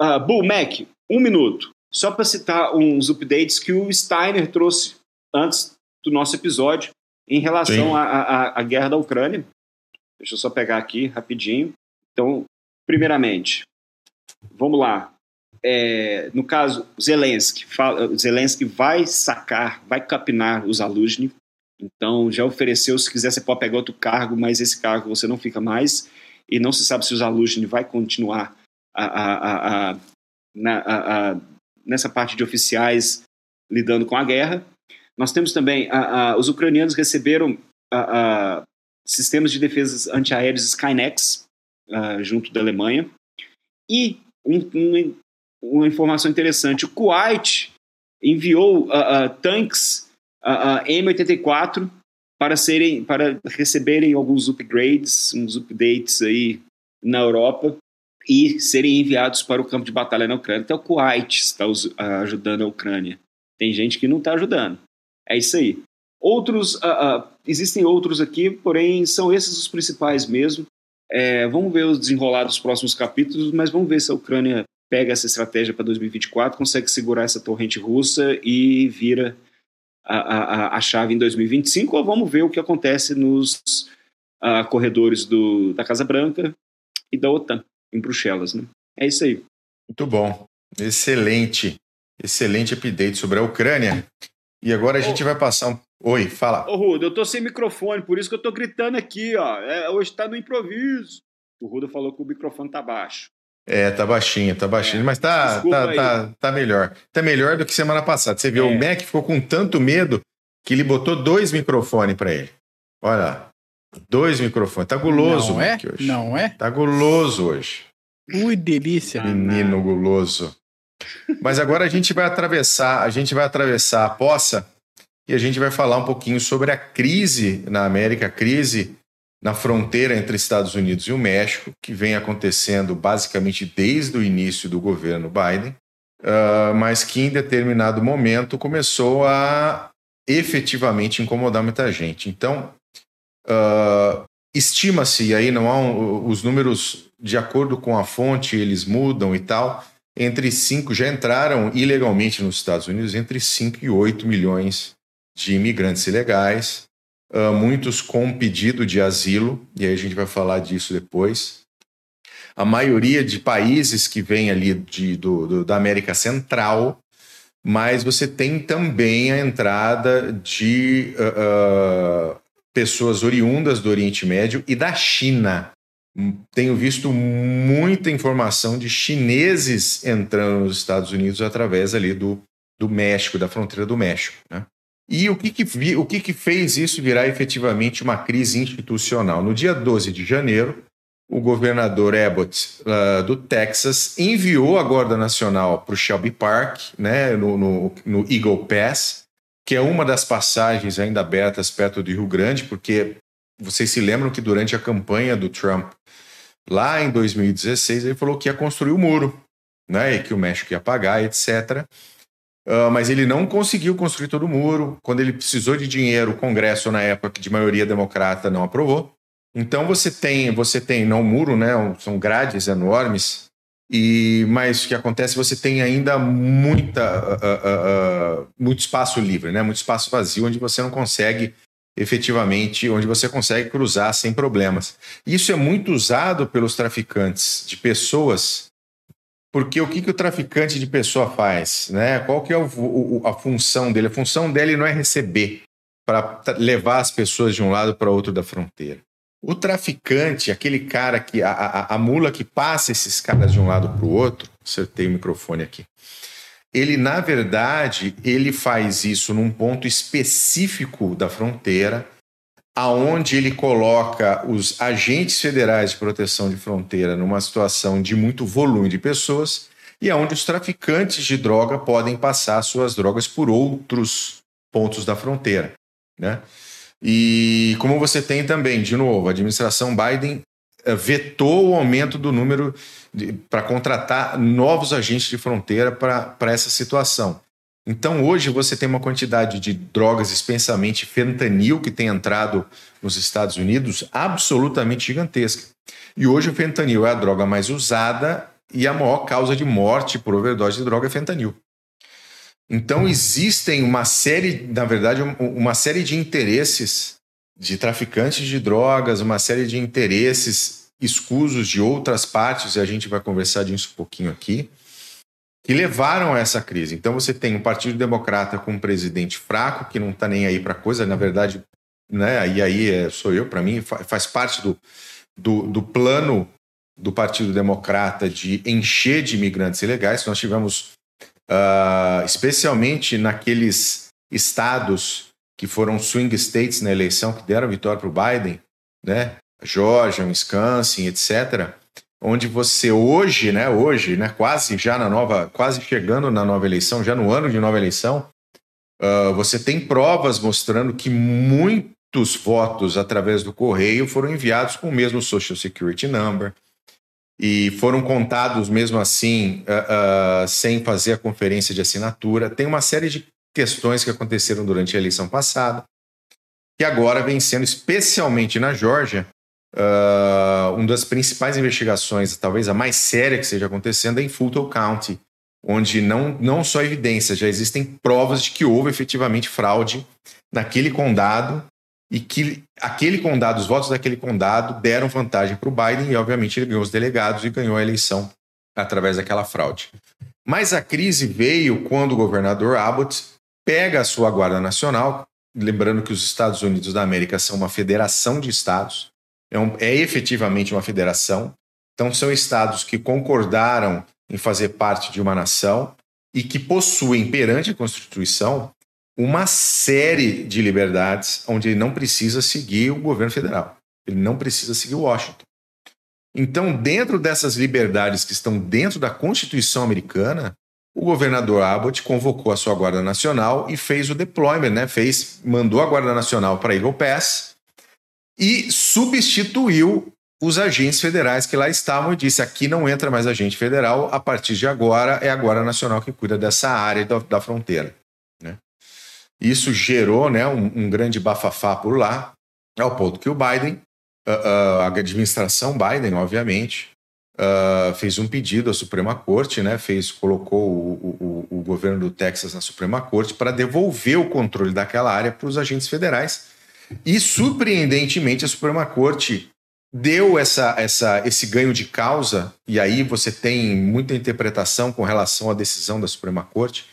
Uh, Bull Mac, um minuto. Só para citar uns updates que o Steiner trouxe antes do nosso episódio em relação à guerra da Ucrânia. Deixa eu só pegar aqui rapidinho. Então, primeiramente, vamos lá. É, no caso, Zelensky, fala, Zelensky vai sacar, vai capinar os Aluzhny, então já ofereceu, se quiser você pode pegar outro cargo, mas esse cargo você não fica mais, e não se sabe se os Aluzhny vai continuar a, a, a, na, nessa parte de oficiais lidando com a guerra. Nós temos também, os ucranianos receberam sistemas de defesa antiaéreos Skynex, junto da Alemanha, e um, um, uma informação interessante, o Kuwait enviou tanques M84 para serem para receberem alguns upgrades, uns updates aí na Europa e serem enviados para o campo de batalha na Ucrânia. Então, o Kuwait está ajudando a Ucrânia. Tem gente que não está ajudando. É isso aí. Outros, uh, uh, existem outros aqui, porém são esses os principais mesmo. É, vamos ver os desenrolar dos próximos capítulos, mas vamos ver se a Ucrânia pega essa estratégia para 2024, consegue segurar essa torrente russa e vira a, a, a chave em 2025, ou vamos ver o que acontece nos uh, corredores do, da Casa Branca e da OTAN em Bruxelas. Né? É isso aí. Muito bom. Excelente. Excelente update sobre a Ucrânia. E agora a oh. gente vai passar um. Oi, fala. Ô, Rudo, eu tô sem microfone, por isso que eu tô gritando aqui, ó. É, hoje tá no improviso. O Rudo falou que o microfone tá baixo. É, tá baixinho, tá baixinho, é. mas tá, tá, tá, tá, melhor. Tá melhor do que semana passada. Você viu, é. o Mac ficou com tanto medo que ele botou dois microfones para ele. Olha lá. Dois microfones. Tá guloso, Não é? hoje. Não é? Tá guloso hoje. Ui, delícia. Menino guloso. Mas agora a gente vai atravessar, a gente vai atravessar a poça e a gente vai falar um pouquinho sobre a crise na América, a crise na fronteira entre Estados Unidos e o México, que vem acontecendo basicamente desde o início do governo Biden, uh, mas que em determinado momento começou a efetivamente incomodar muita gente. Então, uh, estima-se, e aí não há um, os números de acordo com a fonte, eles mudam e tal, entre 5, já entraram ilegalmente nos Estados Unidos entre 5 e 8 milhões de imigrantes ilegais, uh, muitos com pedido de asilo, e aí a gente vai falar disso depois. A maioria de países que vem ali de, do, do, da América Central, mas você tem também a entrada de uh, pessoas oriundas do Oriente Médio e da China. Tenho visto muita informação de chineses entrando nos Estados Unidos através ali do, do México, da fronteira do México. Né? E o que, que, o que, que fez isso virar efetivamente uma crise institucional? No dia 12 de janeiro, o governador Abbott uh, do Texas enviou a Guarda Nacional para o Shelby Park, né, no, no, no, Eagle Pass, que é uma das passagens ainda abertas perto do Rio Grande, porque vocês se lembram que durante a campanha do Trump, lá em 2016, ele falou que ia construir o um muro, né, e que o México ia pagar, etc. Uh, mas ele não conseguiu construir todo o muro. Quando ele precisou de dinheiro, o Congresso, na época de maioria democrata, não aprovou. Então você tem, você tem não muro, né? São grades enormes. E mas o que acontece? Você tem ainda muita, uh, uh, muito espaço livre, né? Muito espaço vazio onde você não consegue efetivamente, onde você consegue cruzar sem problemas. Isso é muito usado pelos traficantes de pessoas porque o que, que o traficante de pessoa faz? Né? Qual que é o, o, a função dele? A função dele não é receber para levar as pessoas de um lado para outro da fronteira. O traficante, aquele cara que. A, a, a mula que passa esses caras de um lado para o outro, acertei o microfone aqui. Ele, na verdade, ele faz isso num ponto específico da fronteira, aonde ele coloca os agentes federais de proteção de fronteira numa situação de muito volume de pessoas e aonde os traficantes de droga podem passar suas drogas por outros pontos da fronteira, né? E como você tem também, de novo, a administração Biden eh, vetou o aumento do número para contratar novos agentes de fronteira para essa situação. Então, hoje você tem uma quantidade de drogas, especialmente fentanil, que tem entrado nos Estados Unidos, absolutamente gigantesca. E hoje o fentanil é a droga mais usada e a maior causa de morte por overdose de droga é fentanil. Então, existem uma série, na verdade, uma série de interesses de traficantes de drogas, uma série de interesses escusos de outras partes, e a gente vai conversar disso um pouquinho aqui, que levaram a essa crise. Então você tem um Partido Democrata com um presidente fraco, que não está nem aí para coisa, na verdade, né, e aí é, sou eu, para mim, faz parte do, do, do plano do Partido Democrata de encher de imigrantes ilegais. Nós tivemos, uh, especialmente naqueles estados que foram swing states na eleição, que deram vitória para o Biden, né? Georgia, Wisconsin, etc., onde você hoje, né, hoje, né, quase já na nova, quase chegando na nova eleição, já no ano de nova eleição, uh, você tem provas mostrando que muitos votos através do correio foram enviados com o mesmo Social Security Number e foram contados mesmo assim, uh, uh, sem fazer a conferência de assinatura. Tem uma série de questões que aconteceram durante a eleição passada, que agora vem sendo, especialmente na Geórgia, uh, uma das principais investigações, talvez a mais séria que esteja acontecendo, é em Fulton County, onde não, não só evidências, já existem provas de que houve efetivamente fraude naquele condado e que aquele condado, os votos daquele condado deram vantagem para o Biden e, obviamente, ele ganhou os delegados e ganhou a eleição através daquela fraude. Mas a crise veio quando o governador Abbott pega a sua Guarda Nacional, lembrando que os Estados Unidos da América são uma federação de estados, é, um, é efetivamente uma federação, então são estados que concordaram em fazer parte de uma nação e que possuem perante a Constituição uma série de liberdades onde ele não precisa seguir o governo federal, ele não precisa seguir Washington. Então, dentro dessas liberdades que estão dentro da Constituição americana, o governador Abbott convocou a sua Guarda Nacional e fez o deployment, né? Fez, mandou a Guarda Nacional para Eagle Pass e substituiu os agentes federais que lá estavam e disse: aqui não entra mais agente federal, a partir de agora é a Guarda Nacional que cuida dessa área da, da fronteira. Isso gerou né, um, um, grande bafafá por lá, ao ponto que o Biden, a, a administração Biden, obviamente, uh, fez um pedido à Suprema Corte, né, fez, colocou o, o, o governo do Texas na Suprema Corte para devolver o controle daquela área para os agentes federais. E, surpreendentemente, a Suprema Corte deu essa, essa, esse ganho de causa, e aí você tem muita interpretação com relação à decisão da Suprema Corte.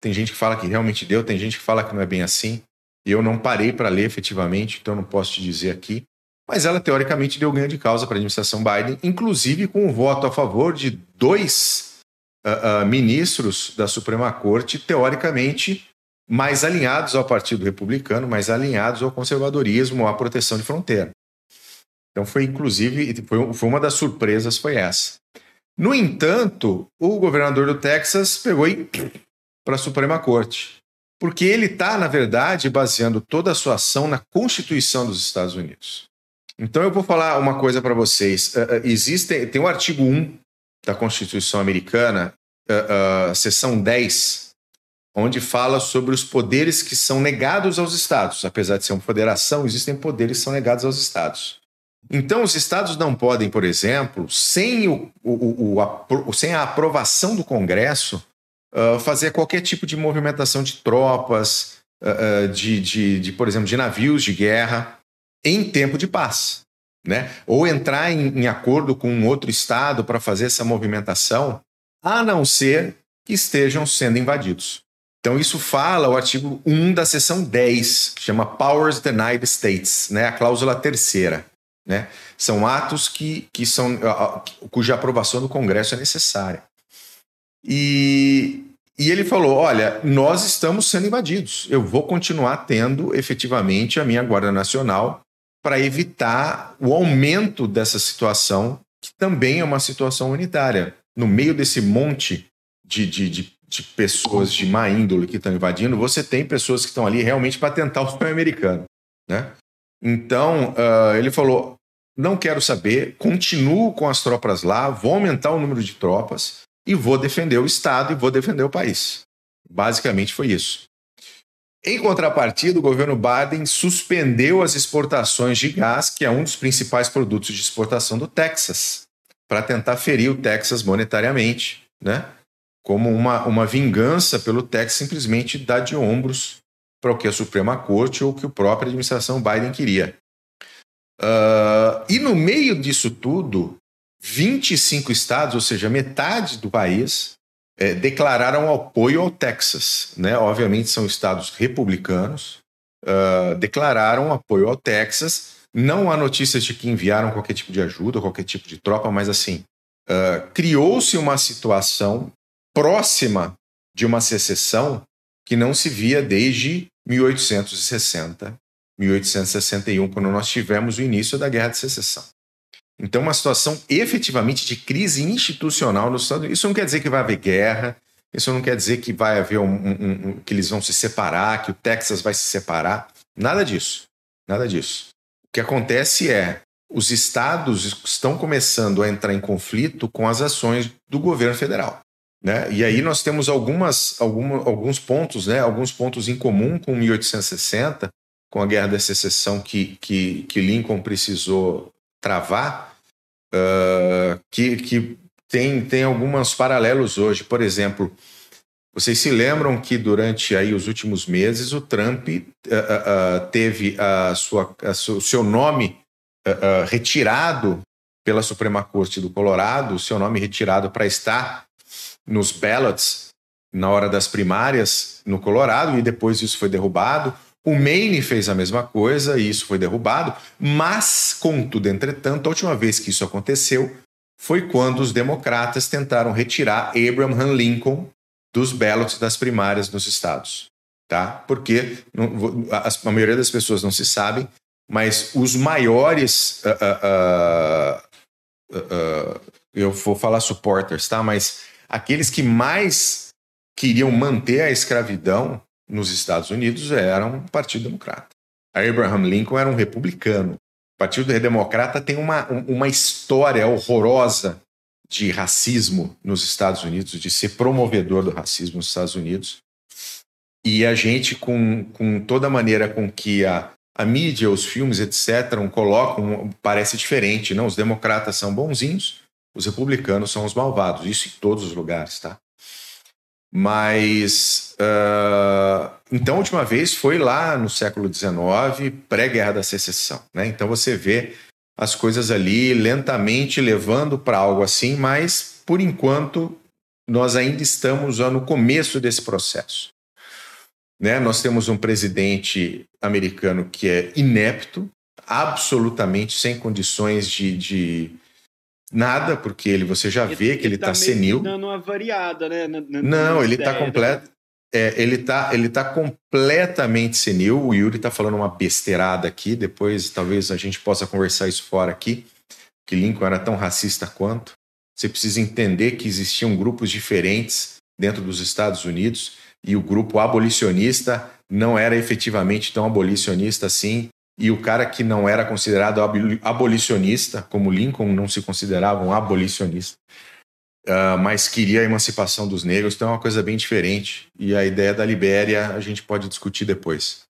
Tem gente que fala que realmente deu, tem gente que fala que não é bem assim. Eu não parei para ler efetivamente, então não posso te dizer aqui mas ela teoricamente deu ganho de causa para a administração Biden, inclusive com o voto a favor de dois uh, uh, ministros da Suprema Corte, teoricamente mais alinhados ao Partido Republicano, mais alinhados ao conservadorismo, à proteção de fronteira. Então foi inclusive foi, foi uma das surpresas foi essa. No entanto, o governador do Texas pegou e para a Suprema Corte, porque ele está na verdade baseando toda a sua ação na Constituição dos Estados Unidos. Então eu vou falar uma coisa para vocês. Uh, uh, existe, tem o artigo 1 da Constituição Americana, uh, seção 10, onde fala sobre os poderes que são negados aos estados. Apesar de ser uma federação, existem poderes que são negados aos estados. Então, os estados não podem, por exemplo, sem, o, o, o, sem a aprovação do Congresso, fazer qualquer tipo de movimentação de tropas, de, de, de, por exemplo, de navios de guerra em tempo de paz. Né? Ou entrar em, em acordo com um outro Estado para fazer essa movimentação, a não ser que estejam sendo invadidos. Então, isso fala o artigo 1 da seção 10, que chama Powers Denied States, né? a cláusula terceira. Né? São atos que, que são, cuja aprovação do Congresso é necessária. E, e ele falou: Olha, nós estamos sendo invadidos. Eu vou continuar tendo efetivamente a minha Guarda Nacional para evitar o aumento dessa situação, que também é uma situação humanitária. No meio desse monte de, de, de, de pessoas de má índole que estão invadindo, você tem pessoas que estão ali realmente para tentar o sonho americano. Né? Então, uh, ele falou: não quero saber, continuo com as tropas lá, vou aumentar o número de tropas e vou defender o Estado e vou defender o país. Basicamente foi isso. Em contrapartida, o governo Biden suspendeu as exportações de gás, que é um dos principais produtos de exportação do Texas, para tentar ferir o Texas monetariamente, né? como uma, uma vingança pelo Texas simplesmente dar de ombros para o que a Suprema Corte ou que a própria administração Biden queria. Uh, e no meio disso tudo, 25 estados, ou seja, metade do país, é, declararam apoio ao Texas. Né? Obviamente são estados republicanos, uh, declararam apoio ao Texas. Não há notícias de que enviaram qualquer tipo de ajuda, qualquer tipo de tropa, mas assim, uh, criou-se uma situação próxima de uma secessão que não se via desde 1860, 1861, quando nós tivemos o início da Guerra de Secessão. Então, uma situação efetivamente de crise institucional nos Estados Unidos. Isso não quer dizer que vai haver guerra, isso não quer dizer que vai haver um, um, um, que eles vão se separar, que o Texas vai se separar. Nada disso. Nada disso. O que acontece é os estados estão começando a entrar em conflito com as ações do governo federal. Né? E aí nós temos algumas, alguma, alguns pontos, né? alguns pontos em comum com 1860, com a Guerra da Secessão que, que, que Lincoln precisou travar, uh, que, que tem, tem alguns paralelos hoje. Por exemplo, vocês se lembram que durante aí os últimos meses o Trump uh, uh, teve a sua, a o seu nome retirado pela Suprema Corte do Colorado, o seu nome retirado para estar nos ballots na hora das primárias no Colorado e depois isso foi derrubado. O Maine fez a mesma coisa e isso foi derrubado, mas, contudo, entretanto, a última vez que isso aconteceu foi quando os democratas tentaram retirar Abraham Lincoln dos ballots das primárias nos estados. Tá? Porque a, maioria das pessoas não se sabem, mas os maiores. Uh, uh, uh, eu vou falar supporters, tá? Mas aqueles que mais queriam manter a escravidão nos Estados Unidos eram o Partido Democrata. Abraham Lincoln era um republicano. O Partido Democrata tem uma, uma história horrorosa de racismo nos Estados Unidos, de ser promovedor do racismo nos Estados Unidos. E a gente, com, com toda a maneira com que a, a mídia, os filmes, etc., colocam, parece diferente. Não, os democratas são bonzinhos, os republicanos são os malvados. Isso em todos os lugares, tá? Mas uh, então a última vez foi lá no século XIX, pré-guerra da secessão. Né? Então você vê as coisas ali lentamente levando para algo assim, mas por enquanto nós ainda estamos no começo desse processo. Né? Nós temos um presidente americano que é inepto, absolutamente sem condições de, de Nada, porque ele você já vê que ele, está tá, tá senil. dando uma variada, né? Na, na, Não, ele está completo. É, ele tá, ele tá completamente senil. O Yuri está falando uma besteirada aqui. Depois, talvez a gente possa conversar isso fora aqui. Que Lincoln era tão racista quanto. Você precisa entender que existiam grupos diferentes dentro dos Estados Unidos e o grupo abolicionista não era efetivamente tão abolicionista assim e o cara que não era considerado abolicionista, como Lincoln não se considerava um abolicionista, uh, mas queria a emancipação dos negros, então é uma coisa bem diferente. E a ideia da Libéria a gente pode discutir depois.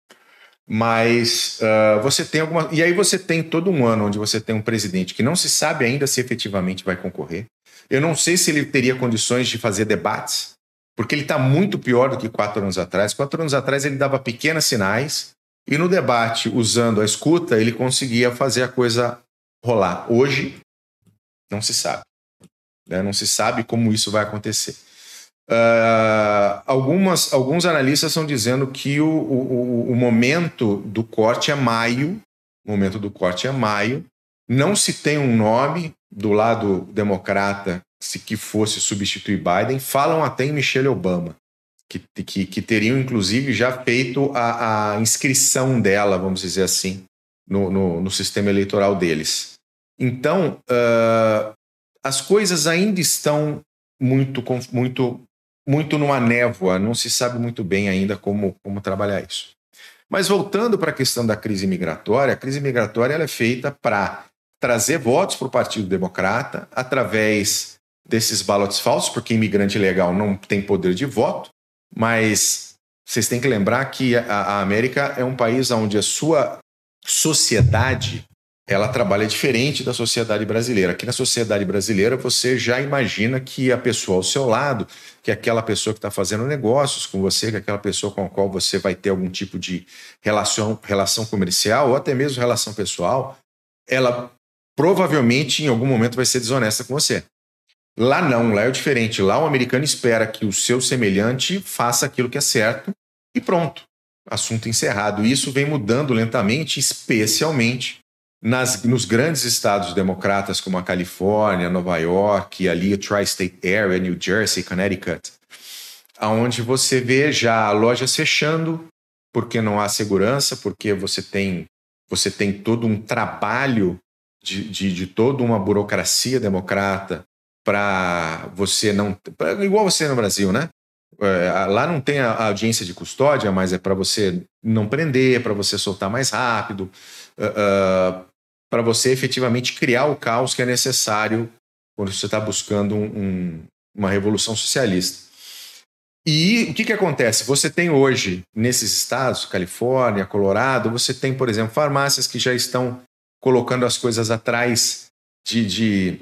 Mas uh, você tem alguma. E aí você tem todo um ano onde você tem um presidente que não se sabe ainda se efetivamente vai concorrer. Eu não sei se ele teria condições de fazer debates, porque ele está muito pior do que quatro anos atrás. Quatro anos atrás ele dava pequenos sinais e no debate, usando a escuta, ele conseguia fazer a coisa rolar. Hoje, não se sabe. Né? Não se sabe como isso vai acontecer. Uh, algumas, alguns analistas estão dizendo que o, o, o momento do corte é maio. O momento do corte é maio. Não se tem um nome do lado democrata se que fosse substituir Biden. Falam até em Michelle Obama que, que, que teriam, inclusive, já feito a, a inscrição dela, vamos dizer assim, no, no, no sistema eleitoral deles. Então, uh, as coisas ainda estão muito, muito, muito numa névoa, não se sabe muito bem ainda como, como trabalhar isso. Mas voltando para a questão da crise migratória, a crise migratória ela é feita para trazer votos para o Partido Democrata através desses ballots falsos, porque imigrante legal não tem poder de voto, mas vocês têm que lembrar que a, a América é um país onde a sua sociedade ela trabalha diferente da sociedade brasileira. Aqui na sociedade brasileira, você já imagina que a pessoa ao seu lado, que aquela pessoa que está fazendo negócios com você, que aquela pessoa com a qual você vai ter algum tipo de relação, relação comercial ou até mesmo relação pessoal, ela provavelmente em algum momento vai ser desonesta com você. Lá não, lá é diferente. Lá o americano espera que o seu semelhante faça aquilo que é certo e pronto. Assunto encerrado. Isso vem mudando lentamente, especialmente nas, nos grandes estados democratas como a Califórnia, Nova York, ali a Tri-State Area, New Jersey, Connecticut, aonde você vê já lojas fechando porque não há segurança, porque você tem você tem todo um trabalho de, de, de toda uma burocracia democrata para você não. Igual você no Brasil, né? É, lá não tem a audiência de custódia, mas é para você não prender, para você soltar mais rápido, uh, uh, para você efetivamente criar o caos que é necessário quando você está buscando um, um, uma revolução socialista. E o que, que acontece? Você tem hoje, nesses estados, Califórnia, Colorado, você tem, por exemplo, farmácias que já estão colocando as coisas atrás de, de,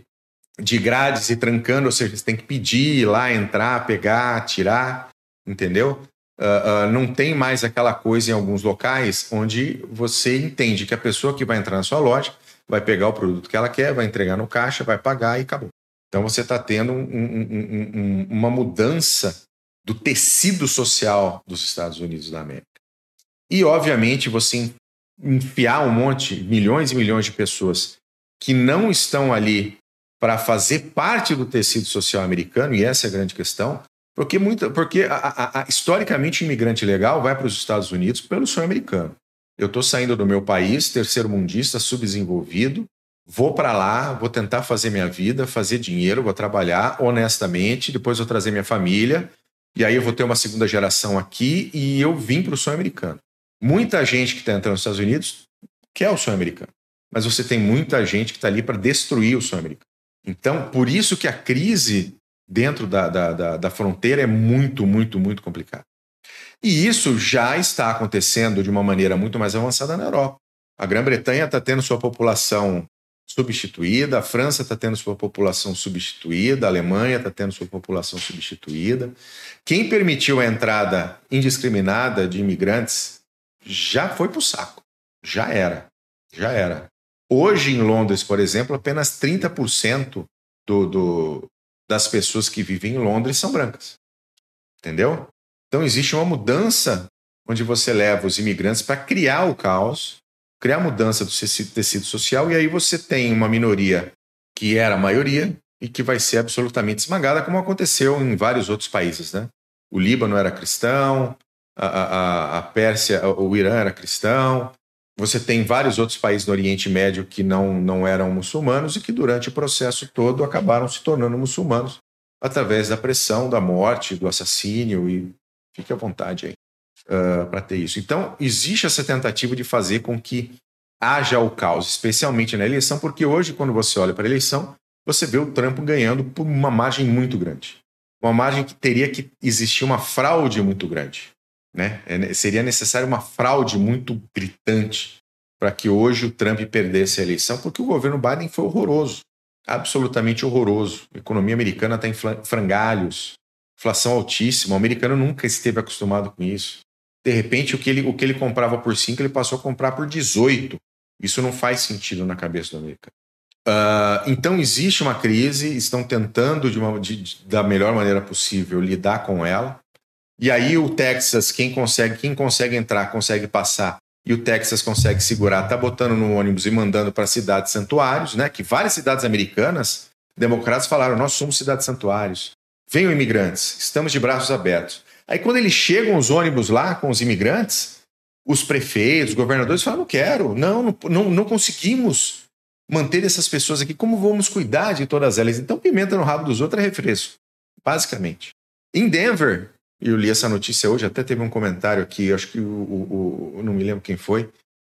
de grades e trancando, ou seja, você tem que pedir, ir lá, entrar, pegar, tirar, entendeu? Uh, uh, não tem mais aquela coisa em alguns locais onde você entende que a pessoa que vai entrar na sua loja vai pegar o produto que ela quer, vai entregar no caixa, vai pagar e acabou. Então você está tendo um, um, um, uma mudança do tecido social dos Estados Unidos da América. E, obviamente, você enfiar um monte, milhões e milhões de pessoas que não estão ali para fazer parte do tecido social americano, e essa é a grande questão, porque, muita, porque a, a, a, historicamente imigrante legal vai para os Estados Unidos pelo sonho americano. Eu estou saindo do meu país, terceiro mundista, subdesenvolvido, vou para lá, vou tentar fazer minha vida, fazer dinheiro, vou trabalhar honestamente, depois vou trazer minha família, e aí eu vou ter uma segunda geração aqui e eu vim para o sonho americano. Muita gente que está entrando nos Estados Unidos quer o sonho americano, mas você tem muita gente que está ali para destruir o sonho americano. Então, por isso que a crise dentro da, da, da, da fronteira é muito, muito, muito complicada. E isso já está acontecendo de uma maneira muito mais avançada na Europa. A Grã-Bretanha está tendo sua população substituída, a França está tendo sua população substituída, a Alemanha está tendo sua população substituída. Quem permitiu a entrada indiscriminada de imigrantes já foi para o saco. Já era. Já era. Hoje, em Londres, por exemplo, apenas 30% do, do, das pessoas que vivem em Londres são brancas. Entendeu? Então, existe uma mudança onde você leva os imigrantes para criar o caos, criar mudança do tecido social, e aí você tem uma minoria que era a maioria e que vai ser absolutamente esmagada, como aconteceu em vários outros países. Né? O Líbano era cristão, a, a, a Pérsia, o Irã era cristão. Você tem vários outros países no Oriente Médio que não, não eram muçulmanos e que durante o processo todo acabaram se tornando muçulmanos através da pressão, da morte, do assassínio e fique à vontade aí uh, para ter isso. Então, existe essa tentativa de fazer com que haja o caos, especialmente na eleição, porque hoje, quando você olha para a eleição, você vê o Trump ganhando por uma margem muito grande. Uma margem que teria que existir uma fraude muito grande. Né? É, seria necessário uma fraude muito gritante para que hoje o Trump perdesse a eleição, porque o governo Biden foi horroroso, absolutamente horroroso. A economia americana está em frangalhos, inflação altíssima. O americano nunca esteve acostumado com isso. De repente, o que ele, o que ele comprava por 5, ele passou a comprar por 18. Isso não faz sentido na cabeça do americano. Uh, então, existe uma crise, estão tentando, de uma, de, de, da melhor maneira possível, lidar com ela. E aí o Texas, quem consegue, quem consegue entrar, consegue passar, e o Texas consegue segurar, tá botando no ônibus e mandando para cidades santuários, né? Que várias cidades americanas, democratas falaram: nós somos cidades santuários. Venham imigrantes, estamos de braços abertos. Aí quando eles chegam os ônibus lá com os imigrantes, os prefeitos, os governadores falam: não quero, não, não, não conseguimos manter essas pessoas aqui. Como vamos cuidar de todas elas? Então, pimenta no rabo dos outros é refresco, basicamente. Em Denver, eu li essa notícia hoje, até teve um comentário aqui, acho que o, o, o, não me lembro quem foi,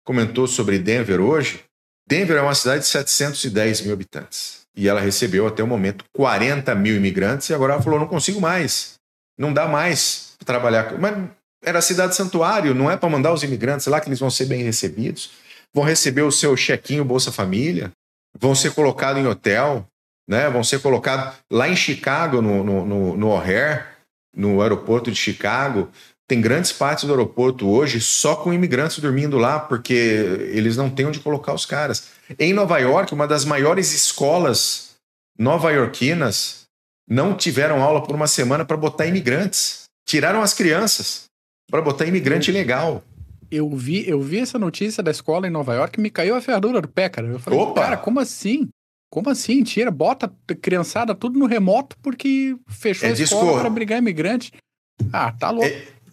comentou sobre Denver hoje. Denver é uma cidade de 710 mil habitantes. E ela recebeu até o momento 40 mil imigrantes, e agora ela falou: não consigo mais, não dá mais trabalhar. Mas era cidade santuário, não é para mandar os imigrantes lá que eles vão ser bem recebidos, vão receber o seu chequinho Bolsa Família, vão ser colocados em hotel, né? vão ser colocados lá em Chicago, no, no, no, no O'Hare no aeroporto de Chicago, tem grandes partes do aeroporto hoje só com imigrantes dormindo lá, porque eles não têm onde colocar os caras. Em Nova York, uma das maiores escolas nova-iorquinas não tiveram aula por uma semana para botar imigrantes. Tiraram as crianças para botar imigrante legal. Eu vi, eu vi essa notícia da escola em Nova York e me caiu a ferradura do pé, cara. Eu falei, Opa! cara, como assim? Como assim? Tira, bota a criançada tudo no remoto porque fechou É a escola para brigar imigrante. Ah, tá louco.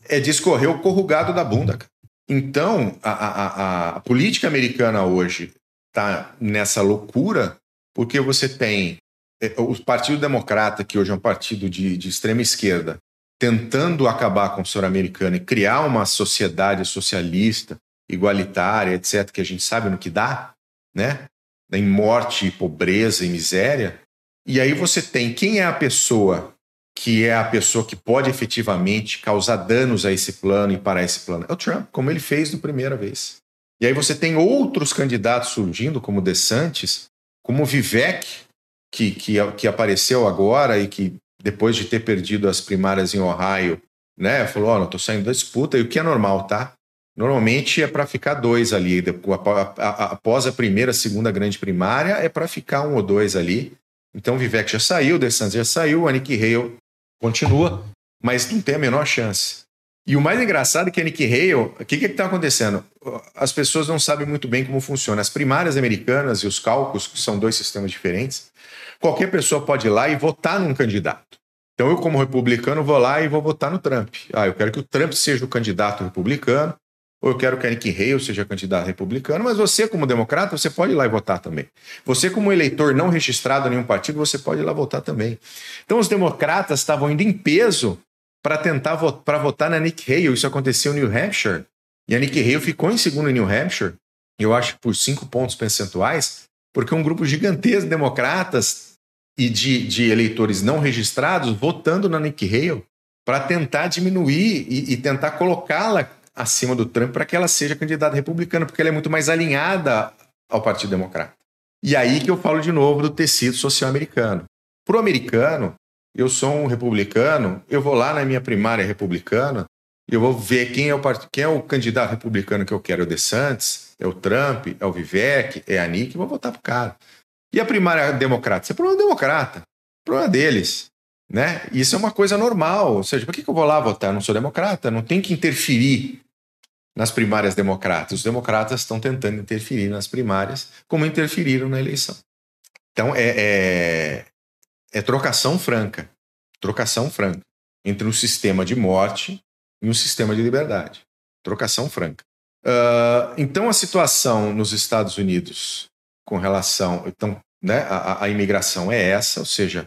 É discorrer o corrugado da bunda. cara. Então, a, a- a- a política americana hoje está nessa loucura porque você tem é, o Partido Democrata, que hoje é um partido de, de extrema esquerda, tentando acabar com o senhor americano e criar uma sociedade socialista, igualitária, etc., que a gente sabe no que dá, né? Em morte, pobreza e miséria. E aí você tem quem é a pessoa que é a pessoa que pode efetivamente causar danos a esse plano e parar esse plano. É o Trump, como ele fez na primeira vez. E aí você tem outros candidatos surgindo, como DeSantis, como Vivek, que, que, que apareceu agora e que, depois de ter perdido as primárias em Ohio, né, falou: Ó, não estou saindo da disputa, e o que é normal, tá? Normalmente é para ficar dois ali. Após a primeira, segunda grande primária, é para ficar um ou dois ali. Então Vivek já saiu, o DeSantis já saiu, Nick Hale continua, mas não tem a menor chance. E o mais engraçado é que a Nick Hale, o que está acontecendo? As pessoas não sabem muito bem como funciona. As primárias americanas e os cálculos, que são dois sistemas diferentes, qualquer pessoa pode ir lá e votar num candidato. Então eu, como republicano, vou lá e vou votar no Trump. Ah, eu quero que o Trump seja o candidato republicano, ou eu quero que Nick Hale seja candidato republicano, mas você, como democrata, você pode ir lá e votar também. Você, como eleitor não registrado em nenhum partido, você pode ir lá votar também. Então, os democratas estavam indo em peso para tentar vo votar na Nick Hale. Isso aconteceu em New Hampshire. E a Nick Hale ficou em segundo em New Hampshire, eu acho por cinco pontos percentuais, porque um grupo gigantesco de democratas e de, de eleitores não registrados votando na Nick Hale para tentar diminuir e, e tentar colocá-la acima do Trump para que ela seja candidata republicana, porque ela é muito mais alinhada ao Partido Democrata. E aí que eu falo de novo do tecido social americano. Para o americano, eu sou um republicano, eu vou lá na minha primária republicana eu vou ver quem é, o part... quem é o candidato republicano que eu quero. É o DeSantis, é o Trump, é o Vivek, é a Nick, vou votar pro cara. E a primária democrata? Isso é problema democrata, problema deles. Né? Isso é uma coisa normal. Ou seja, por que que eu vou lá votar? Eu não sou democrata, não tem que interferir nas primárias democratas. Os democratas estão tentando interferir nas primárias, como interferiram na eleição. Então é, é, é trocação franca trocação franca entre um sistema de morte e um sistema de liberdade. Trocação franca. Uh, então, a situação nos Estados Unidos com relação. Então, né, a, a imigração é essa, ou seja,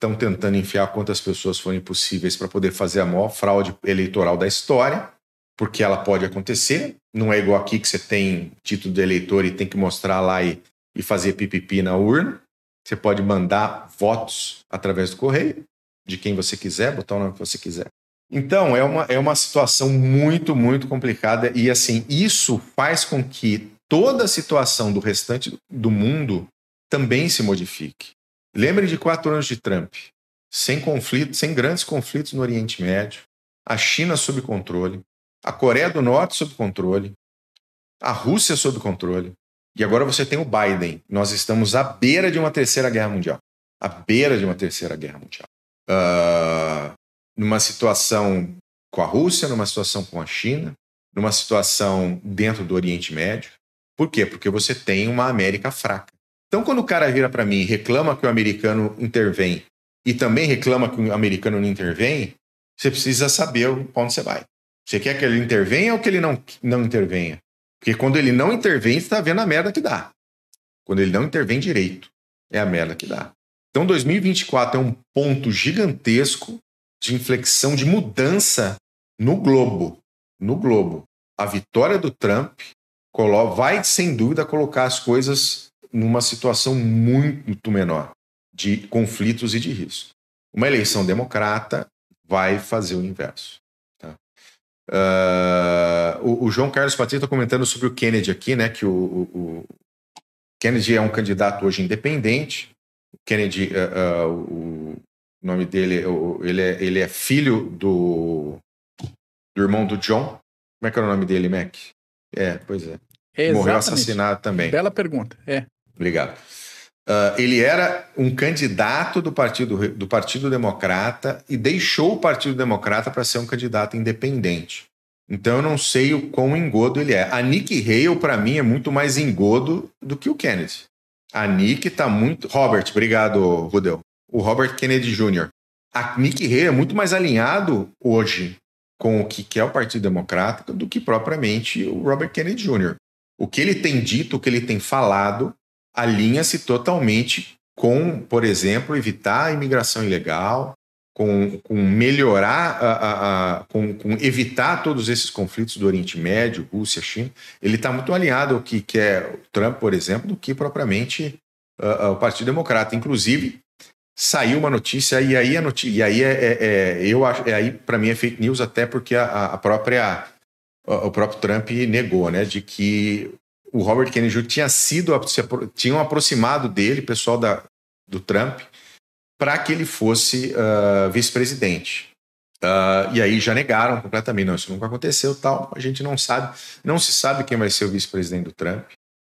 estão tentando enfiar quantas pessoas forem possíveis para poder fazer a maior fraude eleitoral da história, porque ela pode acontecer. Não é igual aqui que você tem título de eleitor e tem que mostrar lá e, e fazer pipipi na urna. Você pode mandar votos através do correio, de quem você quiser, botar o nome que você quiser. Então, é uma, é uma situação muito, muito complicada. E, assim, isso faz com que toda a situação do restante do mundo também se modifique. Lembre de quatro anos de Trump, sem conflito, sem grandes conflitos no Oriente Médio, a China sob controle, a Coreia do Norte sob controle, a Rússia sob controle, e agora você tem o Biden. Nós estamos à beira de uma terceira guerra mundial. À beira de uma terceira guerra mundial. Uh, numa situação com a Rússia, numa situação com a China, numa situação dentro do Oriente Médio. Por quê? Porque você tem uma América fraca. Então, quando o cara vira para mim e reclama que o americano intervém e também reclama que o americano não intervém, você precisa saber onde você vai. Você quer que ele intervenha ou que ele não, não intervenha? Porque quando ele não intervém, você está vendo a merda que dá. Quando ele não intervém direito, é a merda que dá. Então, 2024 é um ponto gigantesco de inflexão, de mudança no globo. No globo. A vitória do Trump vai, sem dúvida, colocar as coisas numa situação muito menor de conflitos e de risco. Uma eleição democrata vai fazer o inverso. Tá? Uh, o, o, João Carlos Patrício está comentando sobre o Kennedy aqui, né? Que o, o, o, Kennedy é um candidato hoje independente. O Kennedy, uh, uh, o nome dele, ele é, ele é filho do, do irmão do John. Como é que era o nome dele, Mac? É, pois é. É morreu exatamente. assassinado também. Bela pergunta. É. Obrigado. Uh, ele era um candidato do partido, do partido Democrata e deixou o Partido Democrata para ser um candidato independente. Então eu não sei o quão engodo ele é. A Nick Hale, para mim, é muito mais engodo do que o Kennedy. A Nick tá muito. Robert, obrigado, Rudel. O Robert Kennedy Jr. A Nick Hale é muito mais alinhado hoje com o que é o Partido Democrata do que propriamente o Robert Kennedy Jr. O que ele tem dito, o que ele tem falado, alinha-se totalmente com, por exemplo, evitar a imigração ilegal, com, com melhorar, a, a, a, com, com, evitar todos esses conflitos do Oriente Médio, Rússia, China. Ele está muito alinhado ao que quer o Trump, por exemplo, do que propriamente o Partido Democrata. Inclusive, saiu uma notícia e aí a notícia, e aí é, é, é eu acho, é aí para mim é fake news até porque a, a própria o próprio Trump negou, né, de que o Robert Kennedy Jr. tinha sido tinham aproximado dele, pessoal da, do Trump, para que ele fosse uh, vice-presidente. Uh, e aí já negaram completamente, não, isso nunca aconteceu, tal. A gente não sabe, não se sabe quem vai ser o vice-presidente do Trump.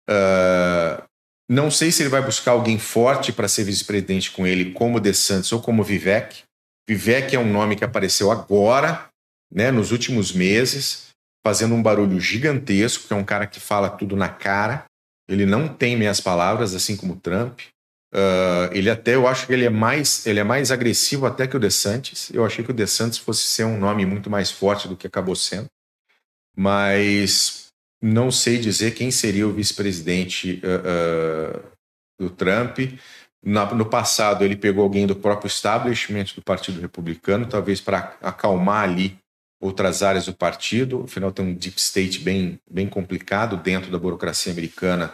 Uh, não sei se ele vai buscar alguém forte para ser vice-presidente com ele, como DeSantis ou como Vivek. Vivek é um nome que apareceu agora, né, nos últimos meses, fazendo um barulho gigantesco, que é um cara que fala tudo na cara. Ele não tem meias palavras, assim como Trump. Uh, ele até, eu acho que ele é mais, ele é mais agressivo até que o DeSantis. Eu achei que o DeSantis fosse ser um nome muito mais forte do que acabou sendo. Mas não sei dizer quem seria o vice-presidente uh, uh, do Trump. Na, no passado, ele pegou alguém do próprio establishment do Partido Republicano, talvez para acalmar ali outras áreas do partido. Afinal, tem um deep state bem, bem complicado dentro da burocracia americana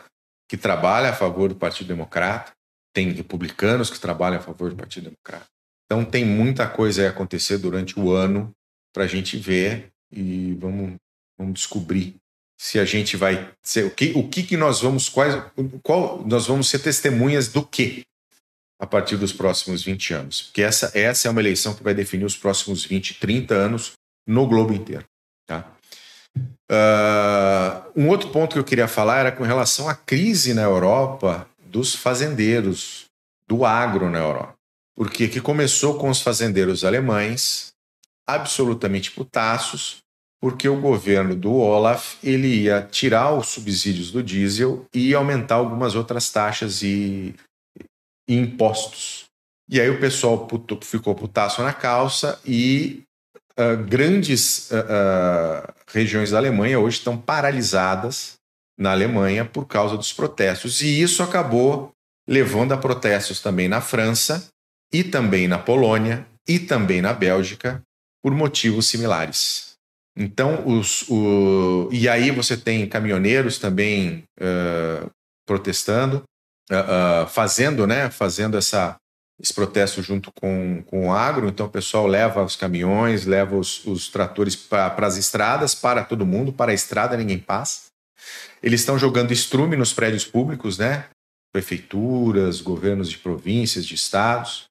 que trabalha a favor do Partido Democrata. Tem republicanos que trabalham a favor do Partido Democrata. Então, tem muita coisa a acontecer durante o ano para a gente ver e vamos, vamos descobrir se a gente vai ser, o que o que, que nós vamos quais qual nós vamos ser testemunhas do que a partir dos próximos 20 anos. Porque essa essa é uma eleição que vai definir os próximos 20, 30 anos no globo inteiro, tá? Uh, um outro ponto que eu queria falar era com relação à crise na Europa dos fazendeiros, do agro na Europa. Porque que começou com os fazendeiros alemães, absolutamente putaços, porque o governo do Olaf ele ia tirar os subsídios do diesel e aumentar algumas outras taxas e, e impostos. E aí o pessoal puto, ficou putaço na calça e uh, grandes uh, regiões da Alemanha hoje estão paralisadas na Alemanha por causa dos protestos. E isso acabou levando a protestos também na França e também na Polônia e também na Bélgica por motivos similares. Então, os, o, e aí você tem caminhoneiros também uh, protestando, uh, uh, fazendo, né, fazendo essa, esse protesto junto com, com o agro. Então, o pessoal leva os caminhões, leva os, os tratores para as estradas, para todo mundo, para a estrada ninguém passa. Eles estão jogando estrume nos prédios públicos, né? Prefeituras, governos de províncias, de estados.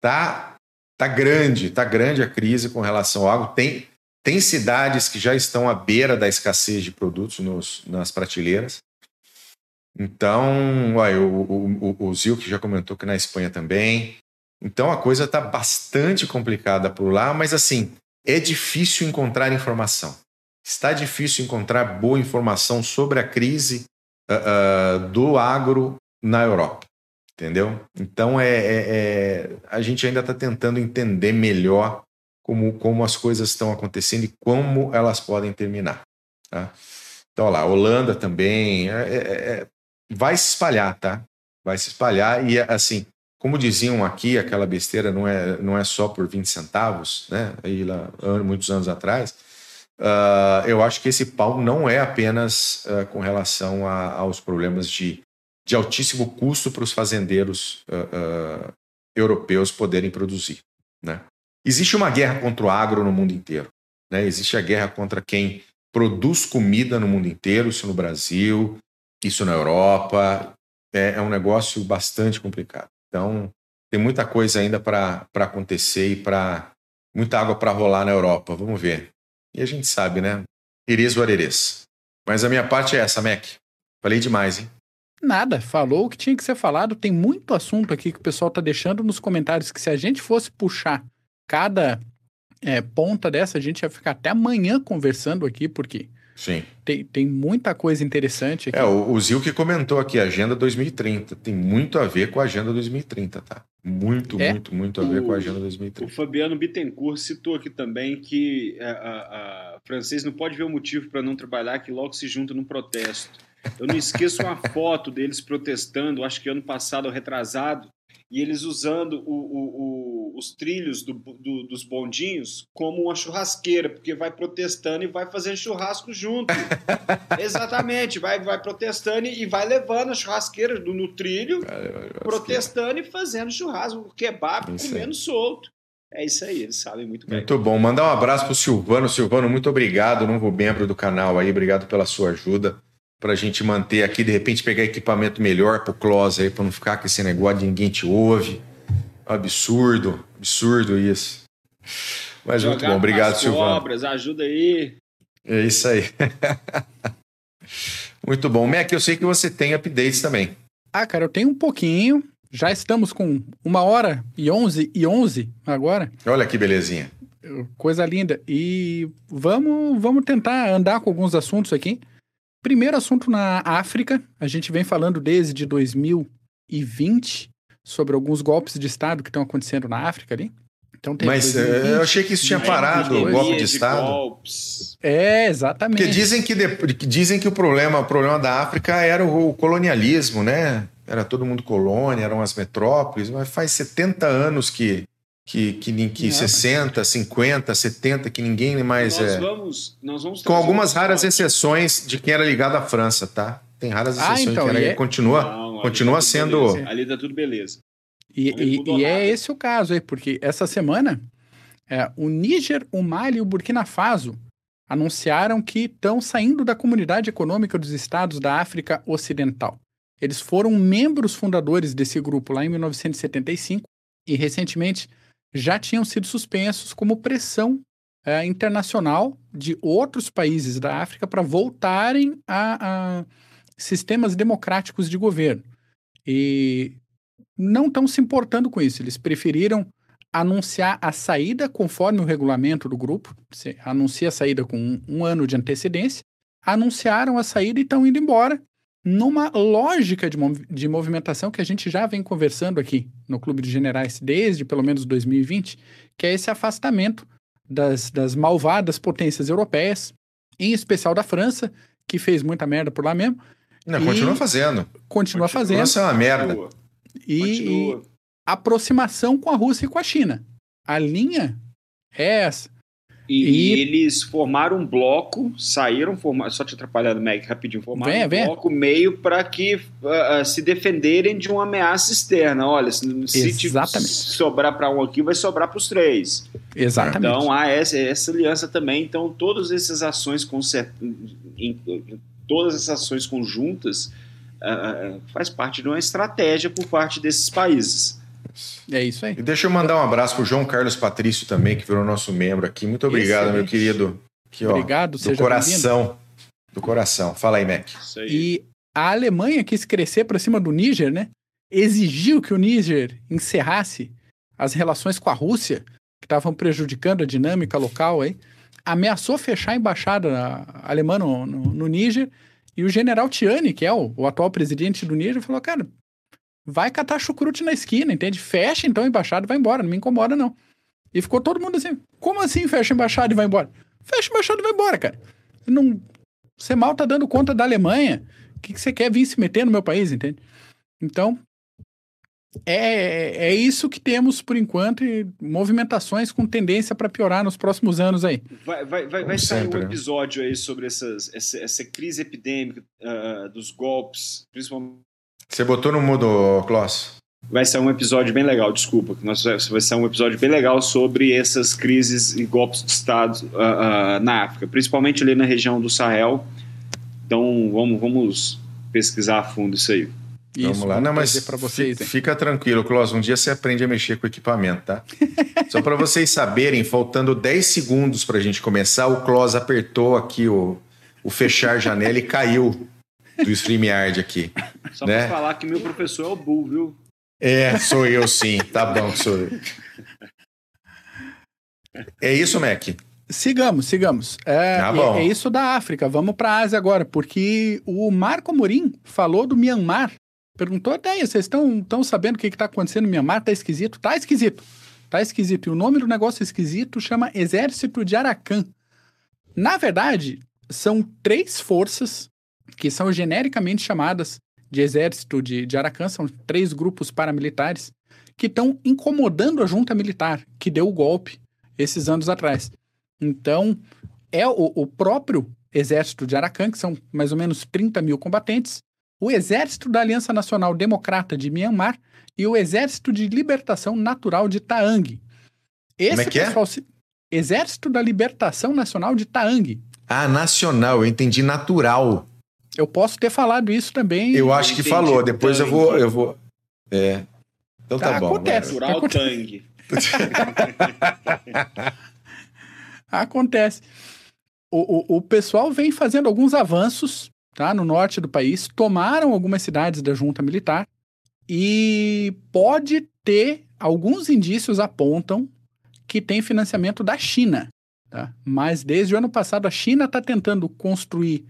Tá, tá grande, tá grande a crise com relação ao agro. Tem, tem cidades que já estão à beira da escassez de produtos nos, nas prateleiras. Então, olha, o, o, o Zil que já comentou que na Espanha também. Então a coisa está bastante complicada por lá, mas assim, é difícil encontrar informação. Está difícil encontrar boa informação sobre a crise uh, uh, do agro na Europa. Entendeu? Então é, é, é a gente ainda está tentando entender melhor como, como as coisas estão acontecendo e como elas podem terminar. Tá? Então, olha lá, Holanda também é, é, é, vai se espalhar, tá? Vai se espalhar e, assim, como diziam aqui, aquela besteira não é, não é só por 20 centavos, né? Aí lá, muitos anos atrás, uh, eu acho que esse pau não é apenas uh, com relação a, aos problemas de, de altíssimo custo para os fazendeiros uh, europeus poderem produzir, né? Existe uma guerra contra o agro no mundo inteiro. Né? Existe a guerra contra quem produz comida no mundo inteiro, isso no Brasil, isso na Europa. É, é um negócio bastante complicado. Então, tem muita coisa ainda para acontecer e para muita água para rolar na Europa. Vamos ver. E a gente sabe, né? Iris Varerês. Mas a minha parte é essa, Mac. Falei demais, hein? Nada, falou o que tinha que ser falado. Tem muito assunto aqui que o pessoal tá deixando nos comentários que se a gente fosse puxar cada é, ponta dessa, a gente ia ficar até amanhã conversando aqui, porque Sim. tem, tem muita coisa interessante aqui. É, o, o Zil que comentou aqui, Agenda 2030. Tem muito a ver com a Agenda 2030, tá? Muito, É? muito, muito a ver com a O- Agenda O 2030. Fabiano Bittencourt citou aqui também que a, a, a francês não pode ver o motivo para não trabalhar, que logo se junta num protesto. Eu não esqueço uma foto deles protestando, acho que ano passado ou retrasado, e eles usando o- o- o- os trilhos do- do- dos bondinhos como uma churrasqueira, porque vai protestando e vai fazendo churrasco junto. Exatamente, vai, vai protestando e vai levando a churrasqueira do- no trilho protestando e fazendo churrasco, o kebab, Isso aí. comendo solto. É isso aí, eles sabem muito bem. Muito bom. Mandar um abraço pro Silvano. Silvano, muito obrigado, novo membro do canal aí. Obrigado pela sua ajuda. Pra gente manter aqui, de repente pegar equipamento melhor pro close aí, pra não ficar com esse negócio de ninguém te ouve. Absurdo, absurdo isso. Mas muito Jogar bom, obrigado, Silvano. Cobras, ajuda aí. É isso aí. muito bom. Mac, eu sei que você tem updates também. Ah, cara, eu tenho um pouquinho. Já estamos com uma hora e onze e onze agora. Olha que belezinha. Coisa linda. E vamos, vamos tentar andar com alguns assuntos aqui. Primeiro assunto na África. A gente vem falando desde 2020 sobre alguns golpes de Estado que estão acontecendo na África ali. Então tem Mas eh, eu achei que isso tinha parado, o golpe de Estado. golpes. É, exatamente. Porque dizem que, de- dizem que o problema, o problema da África era o, o colonialismo, né? Era todo mundo colônia, eram as metrópoles, mas faz 70 anos que, que, que, que mas- 60, 50, 70, que ninguém mais nós é. vamos, nós vamos Com algumas um raras exceções de quem era ligado à França, tá? Tem raras Ah, exceções então, que era, e é- continua, Não, ali continua tá tudo sendo. beleza. Ali tá tudo beleza. E, e- e é esse o caso aí, porque essa semana é, o Níger, o Mali e o Burkina Faso anunciaram que estão saindo da Comunidade Econômica dos Estados da África Ocidental. Eles foram membros fundadores desse grupo lá em 1975 e recentemente já tinham sido suspensos como pressão é, internacional de outros países da África para voltarem a, a sistemas democráticos de governo. E não estão se importando com isso. Eles preferiram anunciar a saída conforme o regulamento do grupo. Você anuncia a saída com um, um ano de antecedência. Anunciaram a saída e estão indo embora numa lógica de, mov- de movimentação que a gente já vem conversando aqui no Clube de Generais desde pelo menos 2020, que é esse afastamento das, das malvadas potências europeias, em especial da França, que fez muita merda por lá mesmo, Não, E- continua fazendo. continua fazendo. Nossa, é uma merda. Continua, E, continua. aproximação com a Rússia e com a China. A linha é essa. E, E- e eles formaram um bloco, saíram, forma- só te atrapalhando, Meg, rapidinho, formaram Venha, um venha. bloco meio para que ah, se defenderem de uma ameaça externa. Olha, se, se te- Exatamente. sobrar para um aqui, vai sobrar para os três. Exatamente. Então há essa, essa aliança também. Então todas essas ações concer- em- todas essas ações conjuntas ah, faz parte de uma estratégia por parte desses países. é isso aí. E deixa eu mandar um abraço pro João Carlos Patrício também, que virou nosso membro aqui. Muito obrigado, meu Excelente. querido. Aqui, ó, Obrigado, do seja coração. Do coração. Fala aí, Mac. Isso aí. E a Alemanha quis crescer para cima do Níger, né? Exigiu que o Níger encerrasse as relações com a Rússia, que estavam prejudicando a dinâmica local aí. Ameaçou fechar a embaixada alemã no, no, no Níger. E o general Tiani, que é o, o atual presidente do Níger, falou: cara, vai catar chucrute na esquina, entende? Fecha então a embaixada e vai embora, não me incomoda não. E ficou todo mundo assim: como assim fecha a embaixada e vai embora? Fecha a embaixada e vai embora, cara. Não, você mal tá dando conta da Alemanha. O que, que você quer vir se meter no meu país, entende? Então, é, é isso que temos por enquanto e movimentações com tendência para piorar nos próximos anos aí. Vai, vai, vai, vai sair sempre, um né? episódio aí sobre essas, essa, essa crise epidêmica ah, dos golpes, principalmente. Você botou no mudo, Klaus? Vai ser um episódio bem legal, desculpa. Nós, vai ser um episódio bem legal sobre essas crises e golpes de Estado ah, ah, na África, principalmente ali na região do Sahel. Então vamos, vamos pesquisar a fundo isso aí. Isso, Vamos lá. Não, mas para vocês, hein? fica tranquilo, Klaus. Um dia você aprende a mexer com o equipamento, tá? Só para vocês saberem, faltando 10 segundos para a gente começar, o Klaus apertou aqui o, o fechar janela e caiu do StreamYard aqui. Só né? pra falar que meu professor é o Bull, viu? É, sou eu sim. Tá bom que sou eu. É isso, Mac? Sigamos, sigamos. É, Tá bom. é, é isso da África. Vamos para a Ásia agora, porque o Marco Morim falou do Myanmar. Perguntou até aí, vocês estão sabendo o que está acontecendo no Myanmar? Tá esquisito? Tá esquisito. Tá esquisito. E o nome do negócio esquisito chama Exército de Arakan. Na verdade, são três forças que são genericamente chamadas de Exército de, de Arakan, são três grupos paramilitares que estão incomodando a junta militar que deu o golpe esses anos atrás. Então, é o, o próprio exército de Arakan, que são mais ou menos 30 mil combatentes, o exército da Aliança Nacional Democrata de Myanmar e o exército de libertação natural de Taang. Esse Como é que é? pessoal se- Exército da Libertação Nacional de Taang. Ah, nacional, eu entendi natural. Eu posso ter falado isso também. Eu acho que falou, depois eu vou. Eu vou é. Então tá, Tá, bom. acontece. Natural Acontece. Tang. Acontece. O, o, o pessoal vem fazendo alguns avanços tá, no norte do país, tomaram algumas cidades da junta militar e pode ter, alguns indícios apontam que tem financiamento da China. Tá? Mas desde o ano passado a China está tentando construir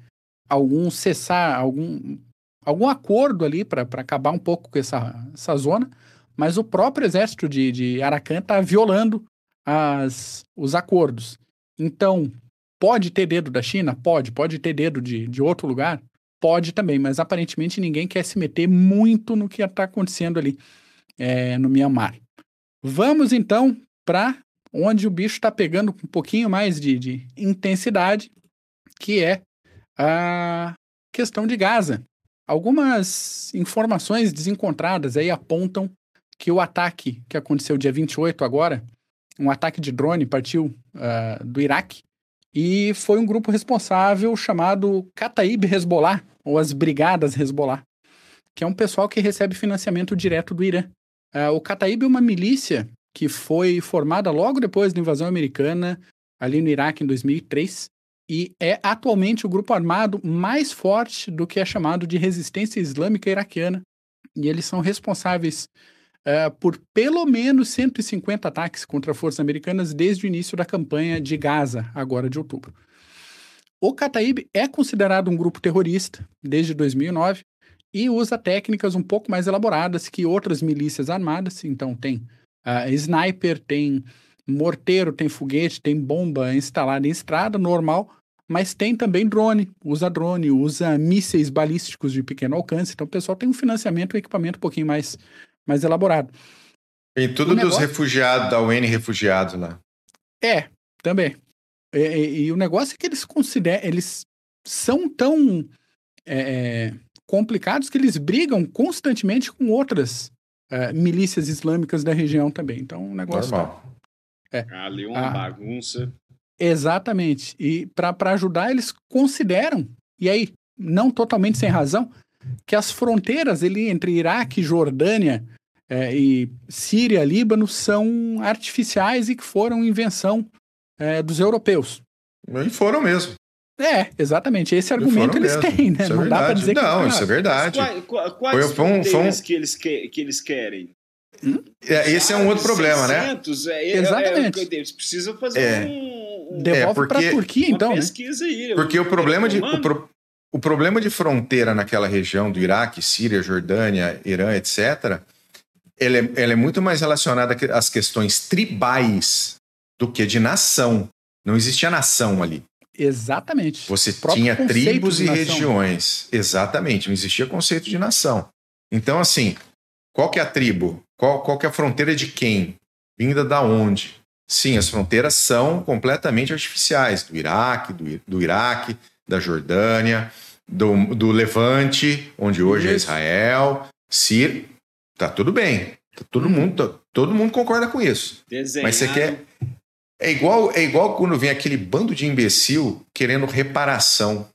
algum cessar, algum, algum acordo ali para acabar um pouco com essa, essa zona, mas o próprio exército de, de Arakan está violando as, os acordos. Então, pode ter dedo da China? Pode. Pode ter dedo de, de outro lugar? Pode também, mas aparentemente ninguém quer se meter muito no que está acontecendo ali é, no Myanmar. Vamos então para onde o bicho está pegando um pouquinho mais de, de intensidade, que é a questão de Gaza. Algumas informações desencontradas aí apontam que o ataque que aconteceu dia 28 agora, um ataque de drone partiu ah, do Iraque e foi um grupo responsável chamado Kataib Hezbollah, ou as Brigadas Hezbollah, que é um pessoal que recebe financiamento direto do Irã. Ah, o Kataib é uma milícia que foi formada logo depois da invasão americana, ali no Iraque em 2003, e é atualmente o grupo armado mais forte do que é chamado de resistência islâmica iraquiana. E eles são responsáveis eh, por pelo menos 150 ataques contra forças americanas desde o início da campanha de Gaza, agora de outubro. O Kataib é considerado um grupo terrorista desde 2009 e usa técnicas um pouco mais elaboradas que outras milícias armadas. Então, tem ah, sniper, tem morteiro, tem foguete, tem bomba instalada em estrada normal, mas tem também drone, usa drone, usa mísseis balísticos de pequeno alcance. Então, o pessoal tem um financiamento e equipamento um pouquinho mais, mais elaborado. Tem tudo O dos negócio- refugiados, da UN refugiados lá. É, também. E, e- e o negócio é que eles consideram, eles são tão é, é, complicados que eles brigam constantemente com outras é, milícias islâmicas da região também. Então, o negócio tá- Normal. Ali uma Ah. bagunça. Exatamente. E para ajudar, eles consideram, e aí, não totalmente sem razão, que as fronteiras ali entre Iraque, Jordânia eh, e Síria, Líbano são artificiais e que foram invenção eh, dos europeus. E foram mesmo. É, exatamente. Esse argumento eles mesmo. têm, né? Isso é não dá para dizer que Não, isso é verdade. Quais, quais, quais Foi- foi um- foi um- que, eles que, que eles querem? É, esse é um outro problema, né? 600, É, é- Exatamente. é- eles precisam fazer É. um, um- Devolve porque- para a Turquia, então, né? pesquisa aí. Porque o problema de. O, pro- o problema de fronteira naquela região do Iraque, Síria, Jordânia, Irã, etc., ele é, ela é muito mais relacionada às questões tribais do que de nação. Não existia nação ali. Exatamente. Você tinha tribos e regiões. Exatamente, não existia conceito de nação. Então, assim, qual que é a tribo? Qual, qual que é a fronteira de quem? Vinda da onde? Sim, as fronteiras são completamente artificiais, do Iraque, do, do Iraque, da Jordânia, do, do Levante, onde hoje é Isso. Israel, Síria. Tá tudo bem. Tá todo, mundo, tá- todo mundo concorda com isso. Mas você quer. É igual, é igual quando vem aquele bando de imbecil querendo reparação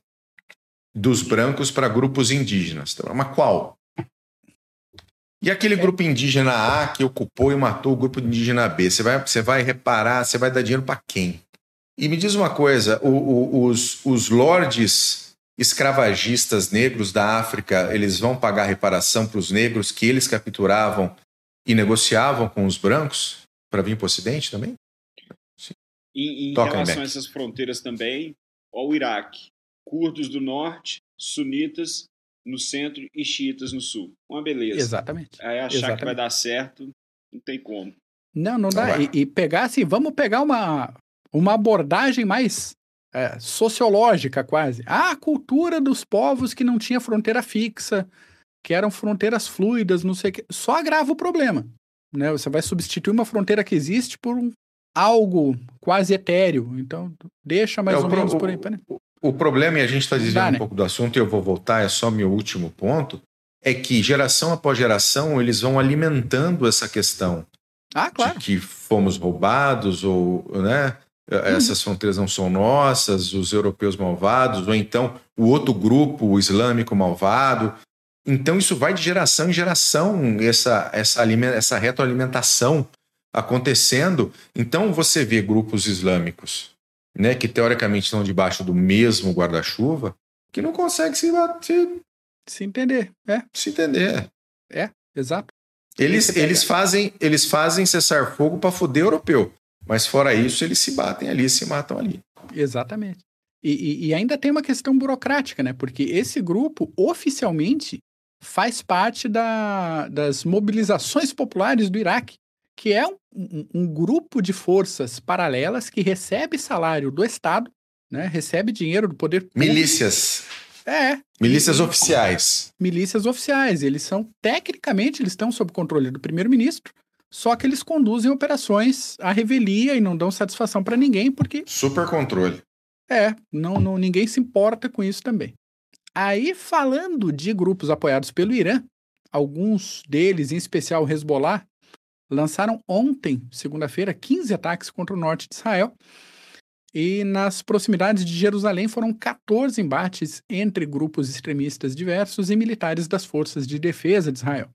dos brancos para grupos indígenas. Então, Mas qual? E aquele grupo indígena A que ocupou e matou o grupo indígena B? Você vai, você vai reparar, você vai dar dinheiro para quem? E me diz uma coisa: o, o, os, os lordes escravagistas negros da África, eles vão pagar reparação para os negros que eles capturavam e negociavam com os brancos para vir para o Ocidente também? Sim. em relação a essas fronteiras também, ao Iraque, curdos do norte, sunitas no centro e xiitas no sul. Uma beleza. Exatamente. Aí achar Exatamente. que vai dar certo, não tem como. Não, não dá. E, e, pegar assim, vamos pegar uma, uma abordagem mais é, sociológica, quase. Ah, a cultura dos povos que não tinha fronteira fixa, que eram fronteiras fluidas, não sei o quê. Só agrava o problema. Né? Você vai substituir uma fronteira que existe por um, algo quase etéreo. Então, deixa mais é, ou menos por aí. O, o problema, e a gente está dizendo um né? pouco do assunto, e eu vou voltar, é só meu último ponto, é que geração após geração eles vão alimentando essa questão ah, claro. de que fomos roubados ou né. Essas fronteiras não são nossas, os europeus malvados, ou então o outro grupo, o islâmico malvado. Então isso vai de geração em geração, essa, essa, essa retroalimentação acontecendo. Então você vê grupos islâmicos né, que teoricamente estão debaixo do mesmo guarda-chuva, que não conseguem se, se, se entender. É. Se entender. É, exato. Eles, eles, fazem, eles fazem cessar fogo para foder europeu. Mas fora isso, eles se batem ali, se matam ali. Exatamente. E, e, ainda tem uma questão burocrática, né? Porque esse grupo oficialmente faz parte da, das mobilizações populares do Iraque, que é um, um, um, grupo de forças paralelas que recebe salário do Estado, né? Recebe dinheiro do poder público. Milícias. É. Milícias oficiais. Milícias oficiais. Eles são, tecnicamente, eles estão sob controle do primeiro-ministro, só que eles conduzem operações à revelia e não dão satisfação para ninguém, porque. Super controle. É, não, não, ninguém se importa com isso também. Aí, falando de grupos apoiados pelo Irã, alguns deles, em especial o Hezbollah, lançaram ontem, segunda-feira, 15 ataques contra o norte de Israel e nas proximidades de Jerusalém foram 14 embates entre grupos extremistas diversos e militares das forças de defesa de Israel.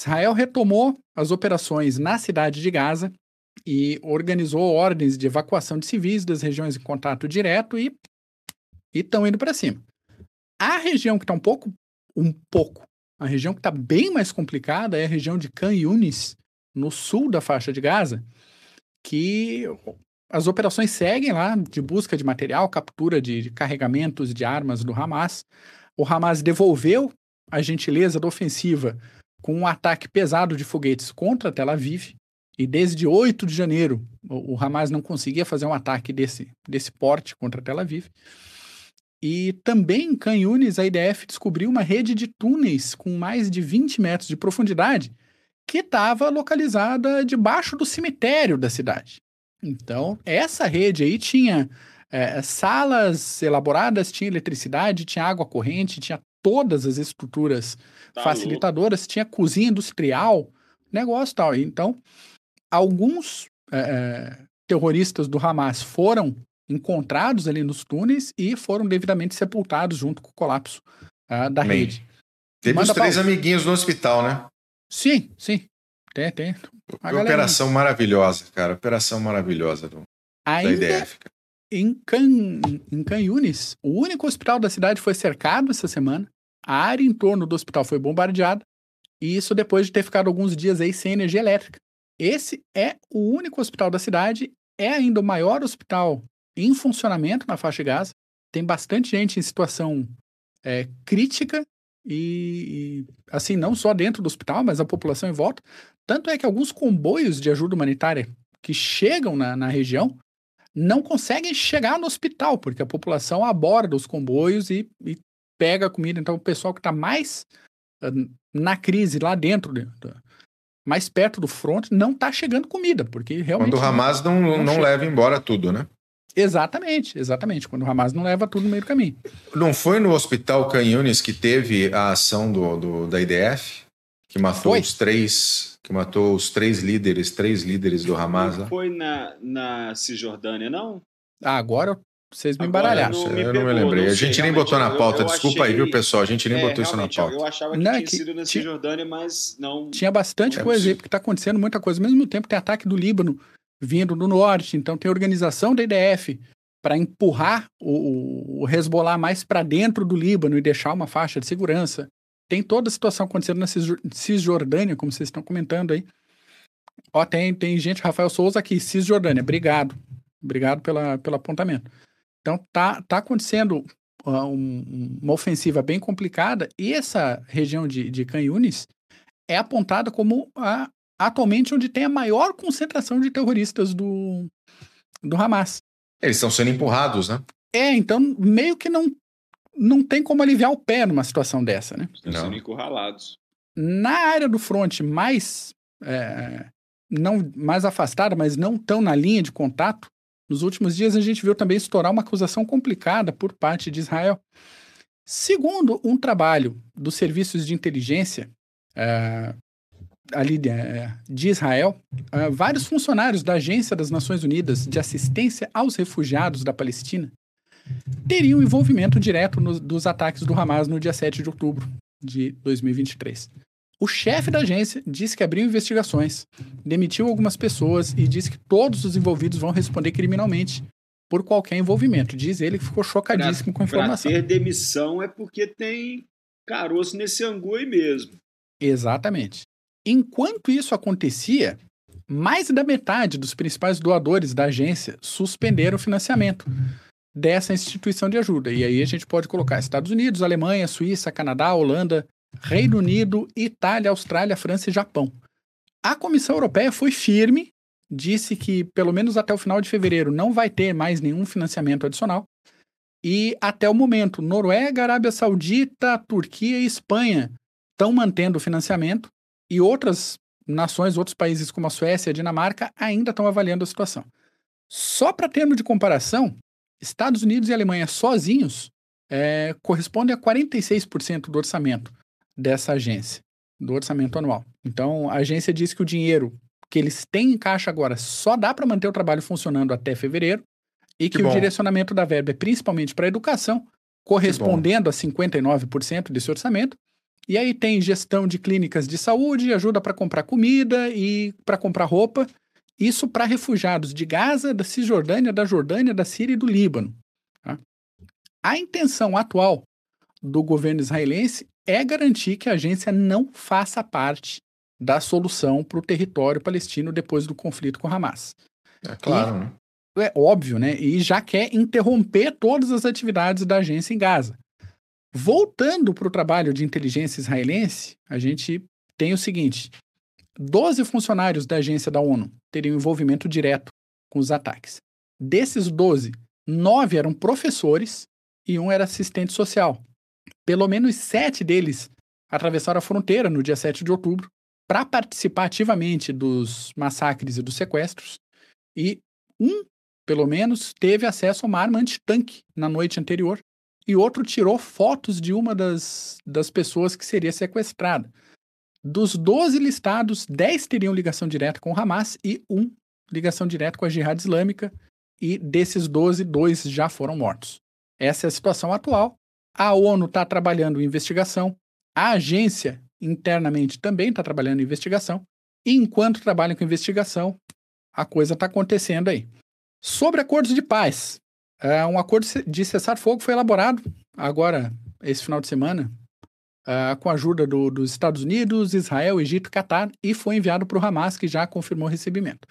Israel retomou as operações na cidade de Gaza e organizou ordens de evacuação de civis das regiões em contato direto e estão indo para cima. A região que está um pouco, um pouco, a região que está bem mais complicada é a região de Khan Yunis, no sul da faixa de Gaza, que as operações seguem lá de busca de material, captura de, de carregamentos de armas do Hamas. O Hamas devolveu a gentileza da ofensiva com um ataque pesado de foguetes contra Tel Aviv. E desde 8 de janeiro, o, Hamas não conseguia fazer um ataque desse, desse porte contra Tel Aviv. E também em Canhunes, a IDF descobriu uma rede de túneis com mais de 20 metros de profundidade que estava localizada debaixo do cemitério da cidade. Então, essa rede aí tinha é, salas elaboradas, tinha eletricidade, tinha água corrente, tinha todas as estruturas tá facilitadoras, louco. tinha cozinha industrial, negócio tal. Então, alguns é, terroristas do Hamas foram encontrados ali nos túneis e foram devidamente sepultados junto com o colapso uh, da rede. Teve Manda os três amiguinhos no hospital, né? Sim, sim. Tem, tem. Operação maravilhosa, cara. Operação maravilhosa do, Ainda da IDF. Em, Can, em Canhunes, o único hospital da cidade foi cercado essa semana. A área em torno do hospital foi bombardeada. E isso depois de ter ficado alguns dias aí sem energia elétrica. Esse é o único hospital da cidade. É ainda o maior hospital em funcionamento na faixa de Gaza. Tem bastante gente em situação é, crítica e, assim, não só dentro do hospital, mas a população em volta. Tanto é que alguns comboios de ajuda humanitária que chegam na, na região não conseguem chegar no hospital, porque a população aborda os comboios e, e pega a comida. Então, o pessoal que está mais uh, na crise lá dentro, de, de, mais perto do front, não está chegando comida, porque realmente. Quando o Hamas não, não, não leva embora tudo, né? Exatamente, exatamente. Quando o Hamas não leva tudo no meio do caminho. Não foi no hospital Canhunes que teve a ação do, do da IDF? Que matou foi. os três. Que matou os três líderes, três líderes do Hamas lá? Foi na, na Cisjordânia, não? Ah, agora vocês me embaralharam. Eu não me, eu não me lembrei. Não a gente nem botou na pauta. Eu, eu Desculpa achei... aí, viu, pessoal? A gente nem é, botou isso na pauta. Eu achava que não, tinha que sido na Cisjordânia, mas não. Tinha bastante é coisa aí, porque está acontecendo muita coisa. Ao mesmo tempo tem ataque do Líbano vindo do norte, então tem organização da IDF para empurrar o, o Hezbollah mais para dentro do Líbano e deixar uma faixa de segurança. Tem toda a situação acontecendo na Cisjordânia, como vocês estão comentando aí. Ó, tem, tem gente, Rafael Souza aqui, Cisjordânia, obrigado. Obrigado pela, pelo apontamento. Então, tá, tá acontecendo uh, um, uma ofensiva bem complicada e essa região de, de Canhunes é apontada como a, atualmente onde tem a maior concentração de terroristas do, do Hamas. Eles estão sendo empurrados, né? É, então meio que não, não tem como aliviar o pé numa situação dessa, né? Estão sendo encurralados. Na área do front mais, é, não, mais afastada, mas não tão na linha de contato, nos últimos dias a gente viu também estourar uma acusação complicada por parte de Israel. Segundo um trabalho dos serviços de inteligência é, ali é, de Israel, é, vários funcionários da Agência das Nações Unidas de Assistência aos Refugiados da Palestina teriam envolvimento direto no, dos ataques do Hamas no dia 7 de outubro de 2023. O chefe da agência disse que abriu investigações, demitiu algumas pessoas e disse que todos os envolvidos vão responder criminalmente por qualquer envolvimento. Diz ele que ficou chocadíssimo pra, com a informação. Pra ter demissão é porque tem caroço nesse angu aí mesmo. Exatamente. Enquanto isso acontecia, mais da metade dos principais doadores da agência suspenderam o financiamento dessa instituição de ajuda. E aí a gente pode colocar Estados Unidos, Alemanha, Suíça, Canadá, Holanda, Reino Unido, Itália, Austrália, França e Japão. A Comissão Europeia foi firme, disse que pelo menos até o final de fevereiro não vai ter mais nenhum financiamento adicional. E até o momento, Noruega, Arábia Saudita, Turquia e Espanha estão mantendo o financiamento e outras nações, outros países como a Suécia e a Dinamarca ainda estão avaliando a situação. Só para termo de comparação, Estados Unidos e Alemanha sozinhos é, correspondem a 46% do orçamento dessa agência, do orçamento anual. Então, a agência diz que o dinheiro que eles têm em caixa agora só dá para manter o trabalho funcionando até fevereiro e que, que o direcionamento da verba é principalmente para a educação, correspondendo a 59% desse orçamento, e aí tem gestão de clínicas de saúde, ajuda para comprar comida e para comprar roupa. Isso para refugiados de Gaza, da Cisjordânia, da Jordânia, da Síria e do Líbano. Tá? A intenção atual do governo israelense é garantir que a agência não faça parte da solução para o território palestino depois do conflito com Hamas. É claro, e, né? É óbvio, né? E já quer interromper todas as atividades da agência em Gaza. Voltando para o trabalho de inteligência israelense, a gente tem o seguinte: 12 funcionários da agência da ONU teriam envolvimento direto com os ataques. Desses 12, nove eram professores e um era assistente social. Pelo menos sete deles atravessaram a fronteira no dia 7 de outubro para participar ativamente dos massacres e dos sequestros, e um, pelo menos, teve acesso a uma arma antitanque na noite anterior e outro tirou fotos de uma das, das pessoas que seria sequestrada. Dos 12 listados, 10 teriam ligação direta com o Hamas e um ligação direta com a Jihad Islâmica, e desses 12, dois já foram mortos. Essa é a situação atual. A ONU está trabalhando em investigação, a agência internamente também está trabalhando em investigação, e enquanto trabalham com investigação, a coisa está acontecendo aí. Sobre acordos de paz, é, um acordo de cessar-fogo foi elaborado agora, esse final de semana, uh, com a ajuda do, dos Estados Unidos, Israel, Egito Catar, e foi enviado para o Hamas, que já confirmou o recebimento.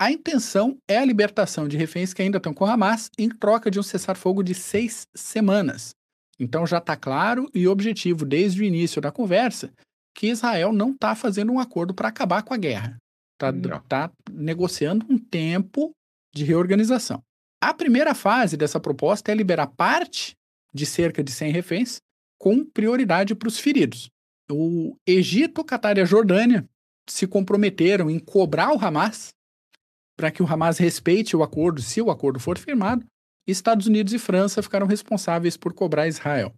A intenção é a libertação de reféns que ainda estão com o Hamas em troca de um cessar-fogo de seis semanas. Então já está claro e objetivo desde o início da conversa que Israel não está fazendo um acordo para acabar com a guerra. Está tá negociando um tempo de reorganização. A primeira fase dessa proposta é liberar parte de cerca de 100 reféns, com prioridade para os feridos. O Egito, Catar e a Jordânia se comprometeram em cobrar o Hamas para que o Hamas respeite o acordo, se o acordo for firmado. Estados Unidos e França ficaram responsáveis por cobrar Israel.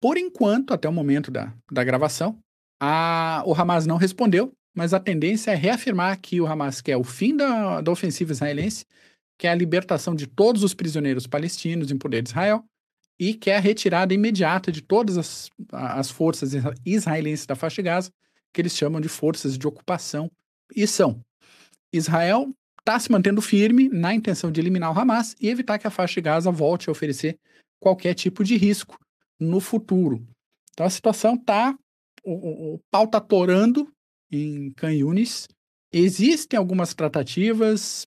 Por enquanto, até o momento da, da gravação, a, o Hamas não respondeu, mas a tendência é reafirmar que o Hamas quer o fim da, da ofensiva israelense que é a libertação de todos os prisioneiros palestinos em poder de Israel e que é a retirada imediata de todas as, as forças israelenses da faixa de Gaza, que eles chamam de forças de ocupação, e são Israel está se mantendo firme na intenção de eliminar o Hamas e evitar que a faixa de Gaza volte a oferecer qualquer tipo de risco no futuro. Então a situação está. O, o, pau está torando em Canhunes. Existem algumas tratativas,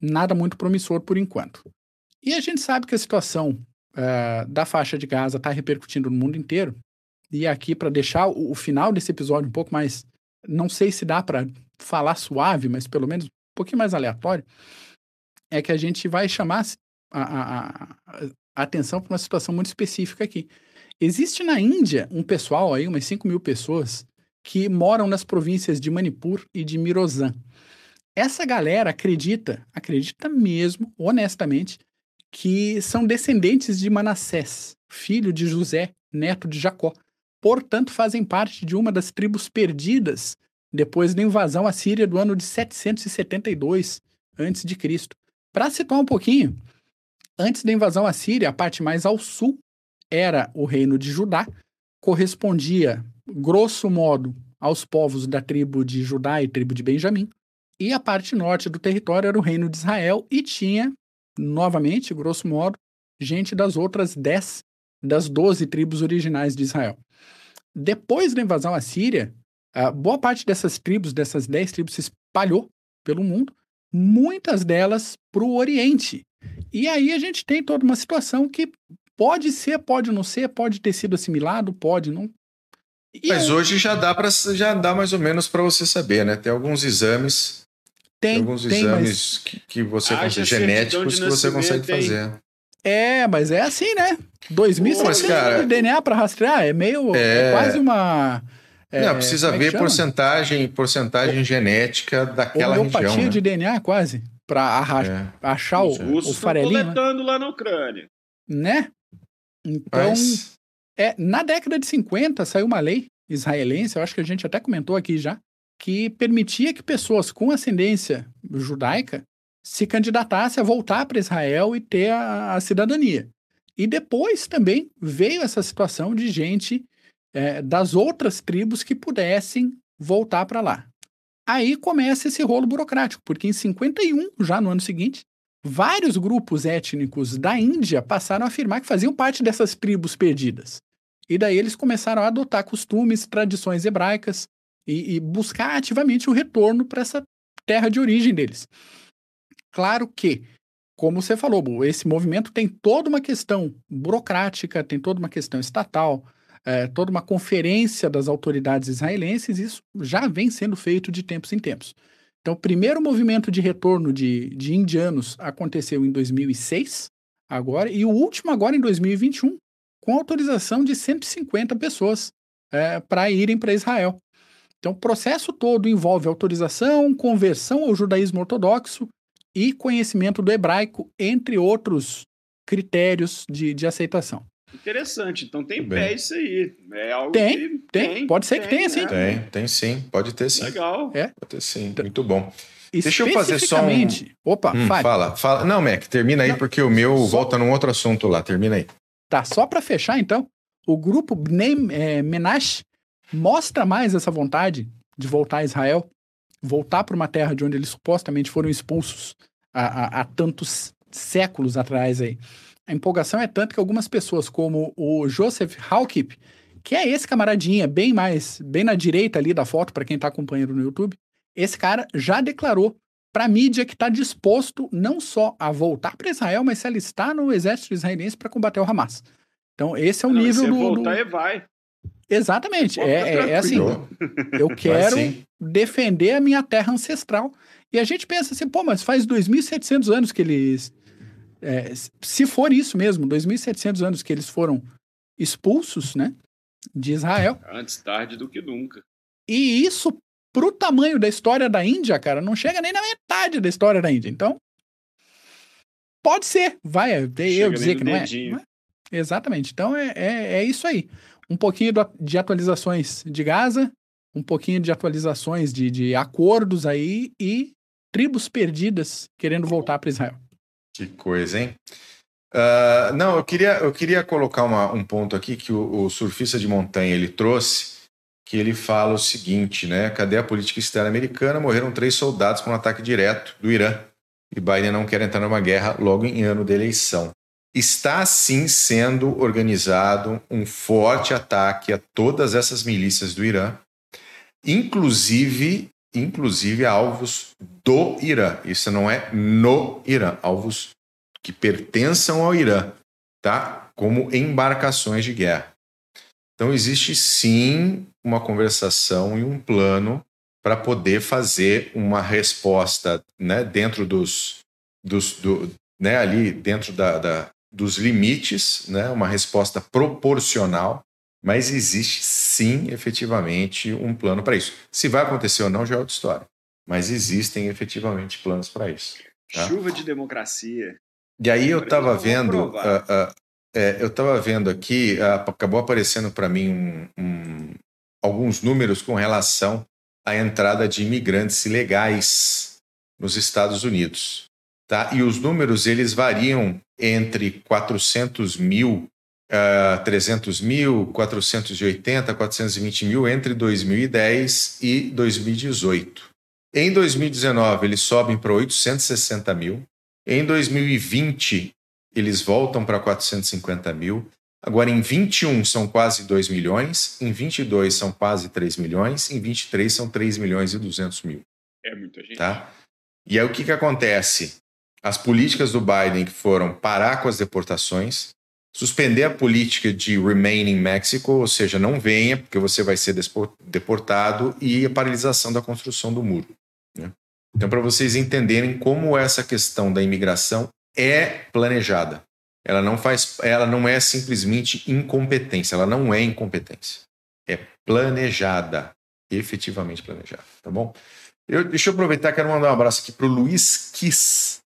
nada muito promissor por enquanto. E a gente sabe que a situação uh, da faixa de Gaza está repercutindo no mundo inteiro. E aqui, para deixar o, o, final desse episódio um pouco mais. Não sei se dá para falar suave, mas pelo menos um pouquinho mais aleatório, é que a gente vai chamar a, a, a, atenção para uma situação muito específica aqui. Existe na Índia um pessoal aí, umas 5 mil pessoas, que moram nas províncias de Manipur e de Mirozan. Essa galera acredita, acredita mesmo, honestamente, que são descendentes de Manassés, filho de José, neto de Jacó. Portanto, fazem parte de uma das tribos perdidas depois da invasão assíria do ano de 772 a.C. Para situar um pouquinho, antes da invasão assíria, a parte mais ao sul era o reino de Judá, correspondia, grosso modo, aos povos da tribo de Judá e tribo de Benjamim, e a parte norte do território era o reino de Israel e tinha, novamente, grosso modo, gente das outras dez das doze tribos originais de Israel. Depois da invasão assíria, boa parte dessas tribos, dessas dez tribos, se espalhou pelo mundo, muitas delas para o Oriente. E aí a gente tem toda uma situação que Pode ser, pode não ser, pode ter sido assimilado, pode não. E Mas hoje já dá para já dá mais ou menos para você saber, né? Tem alguns exames, tem, alguns tem, exames que, que você consegue, genéticos que você consegue tem. fazer. É, mas é assim, né? 2.700 de DNA para rastrear é meio é, é quase uma é, não, precisa é ver porcentagem, porcentagem genética daquela região. Né? de DNA quase para é. achar o, o farelinho. Né? coletando né? lá na Ucrânia, né? Então, Mas... é, na década de 50 saiu uma lei israelense, eu acho que a gente até comentou aqui já, que permitia que pessoas com ascendência judaica se candidatassem a voltar para Israel e ter a, a, cidadania. E depois também veio essa situação de gente é, das outras tribos que pudessem voltar para lá. Aí começa esse rolo burocrático, porque em 51, já no ano seguinte, Vários grupos étnicos da Índia passaram a afirmar que faziam parte dessas tribos perdidas. E daí eles começaram a adotar costumes, tradições hebraicas e, e buscar ativamente o retorno para essa terra de origem deles. Claro que, como você falou, esse movimento tem toda uma questão burocrática, tem toda uma questão estatal, é, toda uma conferência das autoridades israelenses, isso já vem sendo feito de tempos em tempos. Então, o primeiro movimento de retorno de, de indianos aconteceu em 2006, agora, e o último agora em 2021, com autorização de 150 pessoas é, para irem para Israel. Então, o processo todo envolve autorização, conversão ao judaísmo ortodoxo e conhecimento do hebraico, entre outros critérios de, de aceitação. Interessante, então tem Bem. pé isso aí. É algo tem, que tem, tem, pode ser tem, que tenha, sim. Né? Tem, tem sim, pode ter sim. Legal. É. Pode ter sim, muito bom. Deixa eu fazer só um... Opa, hum, fala, fala. Não, Mac, termina aí, Não, porque o meu só... volta num outro assunto lá, termina aí. Tá, só para fechar então, o grupo Bnei é, Menash mostra mais essa vontade de voltar a Israel, voltar para uma terra de onde eles supostamente foram expulsos há, há, há tantos séculos atrás aí. A empolgação é tanto que algumas pessoas, como o Joseph Halkip, que é esse camaradinha bem mais, bem na direita ali da foto, para quem está acompanhando no YouTube, esse cara já declarou para a mídia que está disposto não só a voltar para Israel, mas se alistar no exército israelense para combater o Hamas. Então, esse é o não, nível do. voltar do... e vai. Exatamente. É, é, é, assim. Eu quero defender a minha terra ancestral. E a gente pensa assim, pô, mas faz 2.700 anos que eles é, se for isso mesmo, 2.700 anos que eles foram expulsos, né, de Israel. Antes tarde do que nunca. E isso, pro tamanho da história da Índia, cara, não chega nem na metade da história da Índia. Então, pode ser, vai, eu chega dizer que não é, não é, Exatamente. Então, é, é, é isso aí. Um pouquinho de atualizações de Gaza, um pouquinho de atualizações de, de acordos aí e tribos perdidas querendo voltar para Israel. Que coisa, hein? Uh, não, eu queria, eu queria colocar uma, um ponto aqui que o, o, surfista de montanha ele trouxe, que ele fala o seguinte, né? Cadê a política externa americana? Morreram três soldados com um ataque direto do Irã. E Biden não quer entrar numa guerra logo em ano de eleição. Está sim sendo organizado um forte ataque a todas essas milícias do Irã, inclusive inclusive alvos do Irã. Isso não é no Irã, alvos que pertençam ao Irã, tá? Como embarcações de guerra. Então existe sim uma conversação e um plano para poder fazer uma resposta, né, dentro dos, dos do, né, ali dentro da, da, dos limites, né, uma resposta proporcional, mas existe sim, efetivamente, um plano para isso. Se vai acontecer ou não já é outra história, mas existem efetivamente planos para isso. Tá? Chuva de democracia. E aí eu estava vendo, uh, uh, é, eu estava vendo aqui, uh, acabou aparecendo para mim um, um, alguns números com relação à entrada de imigrantes ilegais nos Estados Unidos. Tá? E os números eles variam entre 400 mil, uh, 300 mil, 480, 420 mil entre 2010 e 2018. Em 2019, eles sobem para 860 mil. Em 2020, eles voltam para 450 mil. Agora, em 21 são quase 2 milhões, em 22 são quase 3 milhões, em 23 são 3 milhões e 200 mil. É muita gente. Tá? E aí o que, que acontece? As políticas do Biden que foram parar com as deportações, suspender a política de remain in Mexico, ou seja, não venha porque você vai ser deportado, e a paralisação da construção do muro. Né? Então, para vocês entenderem como essa questão da imigração é planejada. Ela não faz, ela não é simplesmente incompetência, ela não é incompetência. É planejada, efetivamente planejada, tá bom? Eu, deixa eu aproveitar, quero mandar um abraço aqui para o Luiz Kiss,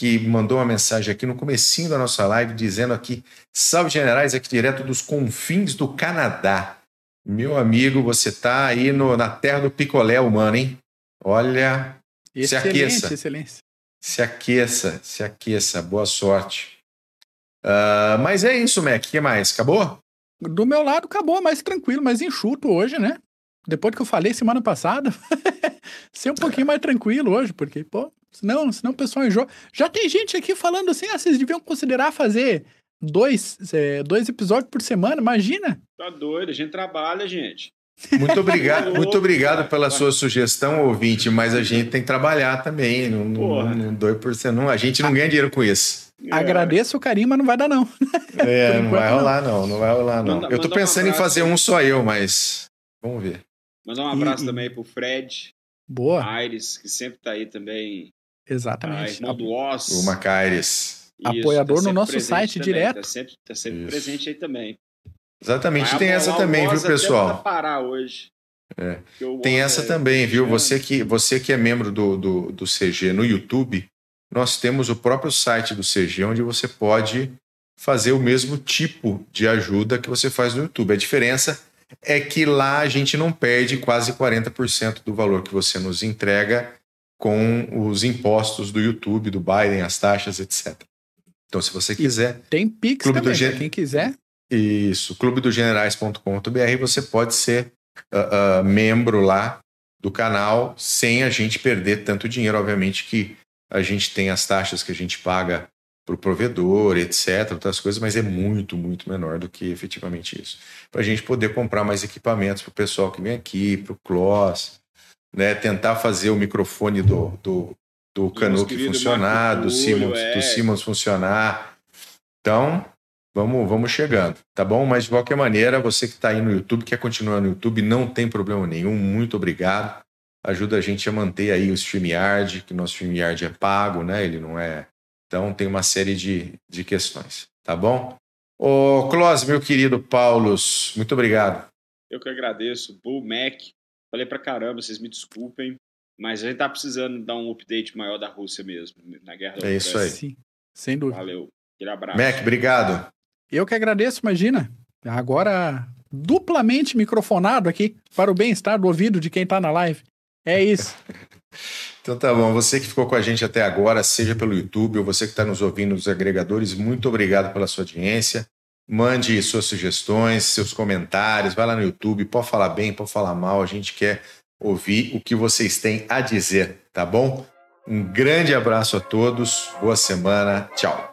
que mandou uma mensagem aqui no comecinho da nossa live, dizendo aqui, salve generais, aqui direto dos confins do Canadá. Meu amigo, você tá aí no, na terra do picolé humano, hein? Olha, excelente, se aqueça. Excelente. Se aqueça, se aqueça. Boa sorte. Uh, mas é isso, Mac. O que mais? Acabou? Do meu lado, acabou, mais tranquilo, mais enxuto hoje, né? Depois que eu falei semana passada, ser um pouquinho mais tranquilo hoje, porque, pô, senão, senão o pessoal enjoa. Já tem gente aqui falando assim, ah, vocês deviam considerar fazer dois, é, dois episódios por semana, imagina. Tá doido, a gente trabalha, gente. Muito obrigado, muito obrigado pela sua sugestão, ouvinte, mas a gente tem que trabalhar também, não, não, não dói por ser, não, a gente não ganha dinheiro com isso. É. Agradeço o carinho, mas não vai dar não. É, não vai rolar não, não vai rolar não. Manda, eu tô pensando um em fazer um só eu, mas vamos ver. Mandar um abraço e, também pro Fred. Boa. Aires, que sempre tá aí também. Exatamente. irmão do Oz. O Macaires. Apoiador tá no nosso site também, direto. Tá sempre, tá sempre presente aí também. Exatamente, tem essa também, viu, pessoal? parar hoje. É. Tem essa é também, viu? Você que, você que é membro do, do, do CG no YouTube, nós temos o próprio site do CG onde você pode fazer o mesmo tipo de ajuda que você faz no YouTube. A diferença é que lá a gente não perde quase 40% do valor que você nos entrega com os impostos do YouTube, do Biden, as taxas, etc. Então, se você quiser. Tem Pix Clube também, do Gen... quem quiser. Isso, clubedogenerais.com.br, você pode ser uh, uh, membro lá do canal sem a gente perder tanto dinheiro. Obviamente que a gente tem as taxas que a gente paga para o provedor, etc., outras coisas, mas é muito, muito menor do que efetivamente isso. Para a gente poder comprar mais equipamentos para o pessoal que vem aqui, para o CLOS, né, tentar fazer o microfone do, do, do Canuck funcionar, do Simmons, é. do Simmons funcionar. Então, vamos, vamos chegando, tá bom? Mas de qualquer maneira, você que está aí no YouTube, quer continuar no YouTube, não tem problema nenhum, muito obrigado. Ajuda a gente a manter aí o StreamYard, que nosso StreamYard é pago, né? Ele não é então tem uma série de, de questões, tá bom? Ô, Clós, meu querido Paulos, muito obrigado. Eu que agradeço. Bull Mac, falei pra caramba, vocês me desculpem, mas a gente tá precisando dar um update maior da Rússia mesmo, na guerra da É isso aí. Sim, sem dúvida. Valeu. Aquele abraço. Mac, obrigado. Eu que agradeço, imagina. Agora duplamente microfonado aqui para o bem-estar do ouvido de quem tá na live. É isso. Então tá bom, você que ficou com a gente até agora, seja pelo YouTube ou você que está nos ouvindo nos agregadores, muito obrigado pela sua audiência. Mande suas sugestões, seus comentários, vai lá no YouTube, pode falar bem, pode falar mal, a gente quer ouvir o que vocês têm a dizer, tá bom? Um grande abraço a todos, boa semana, tchau.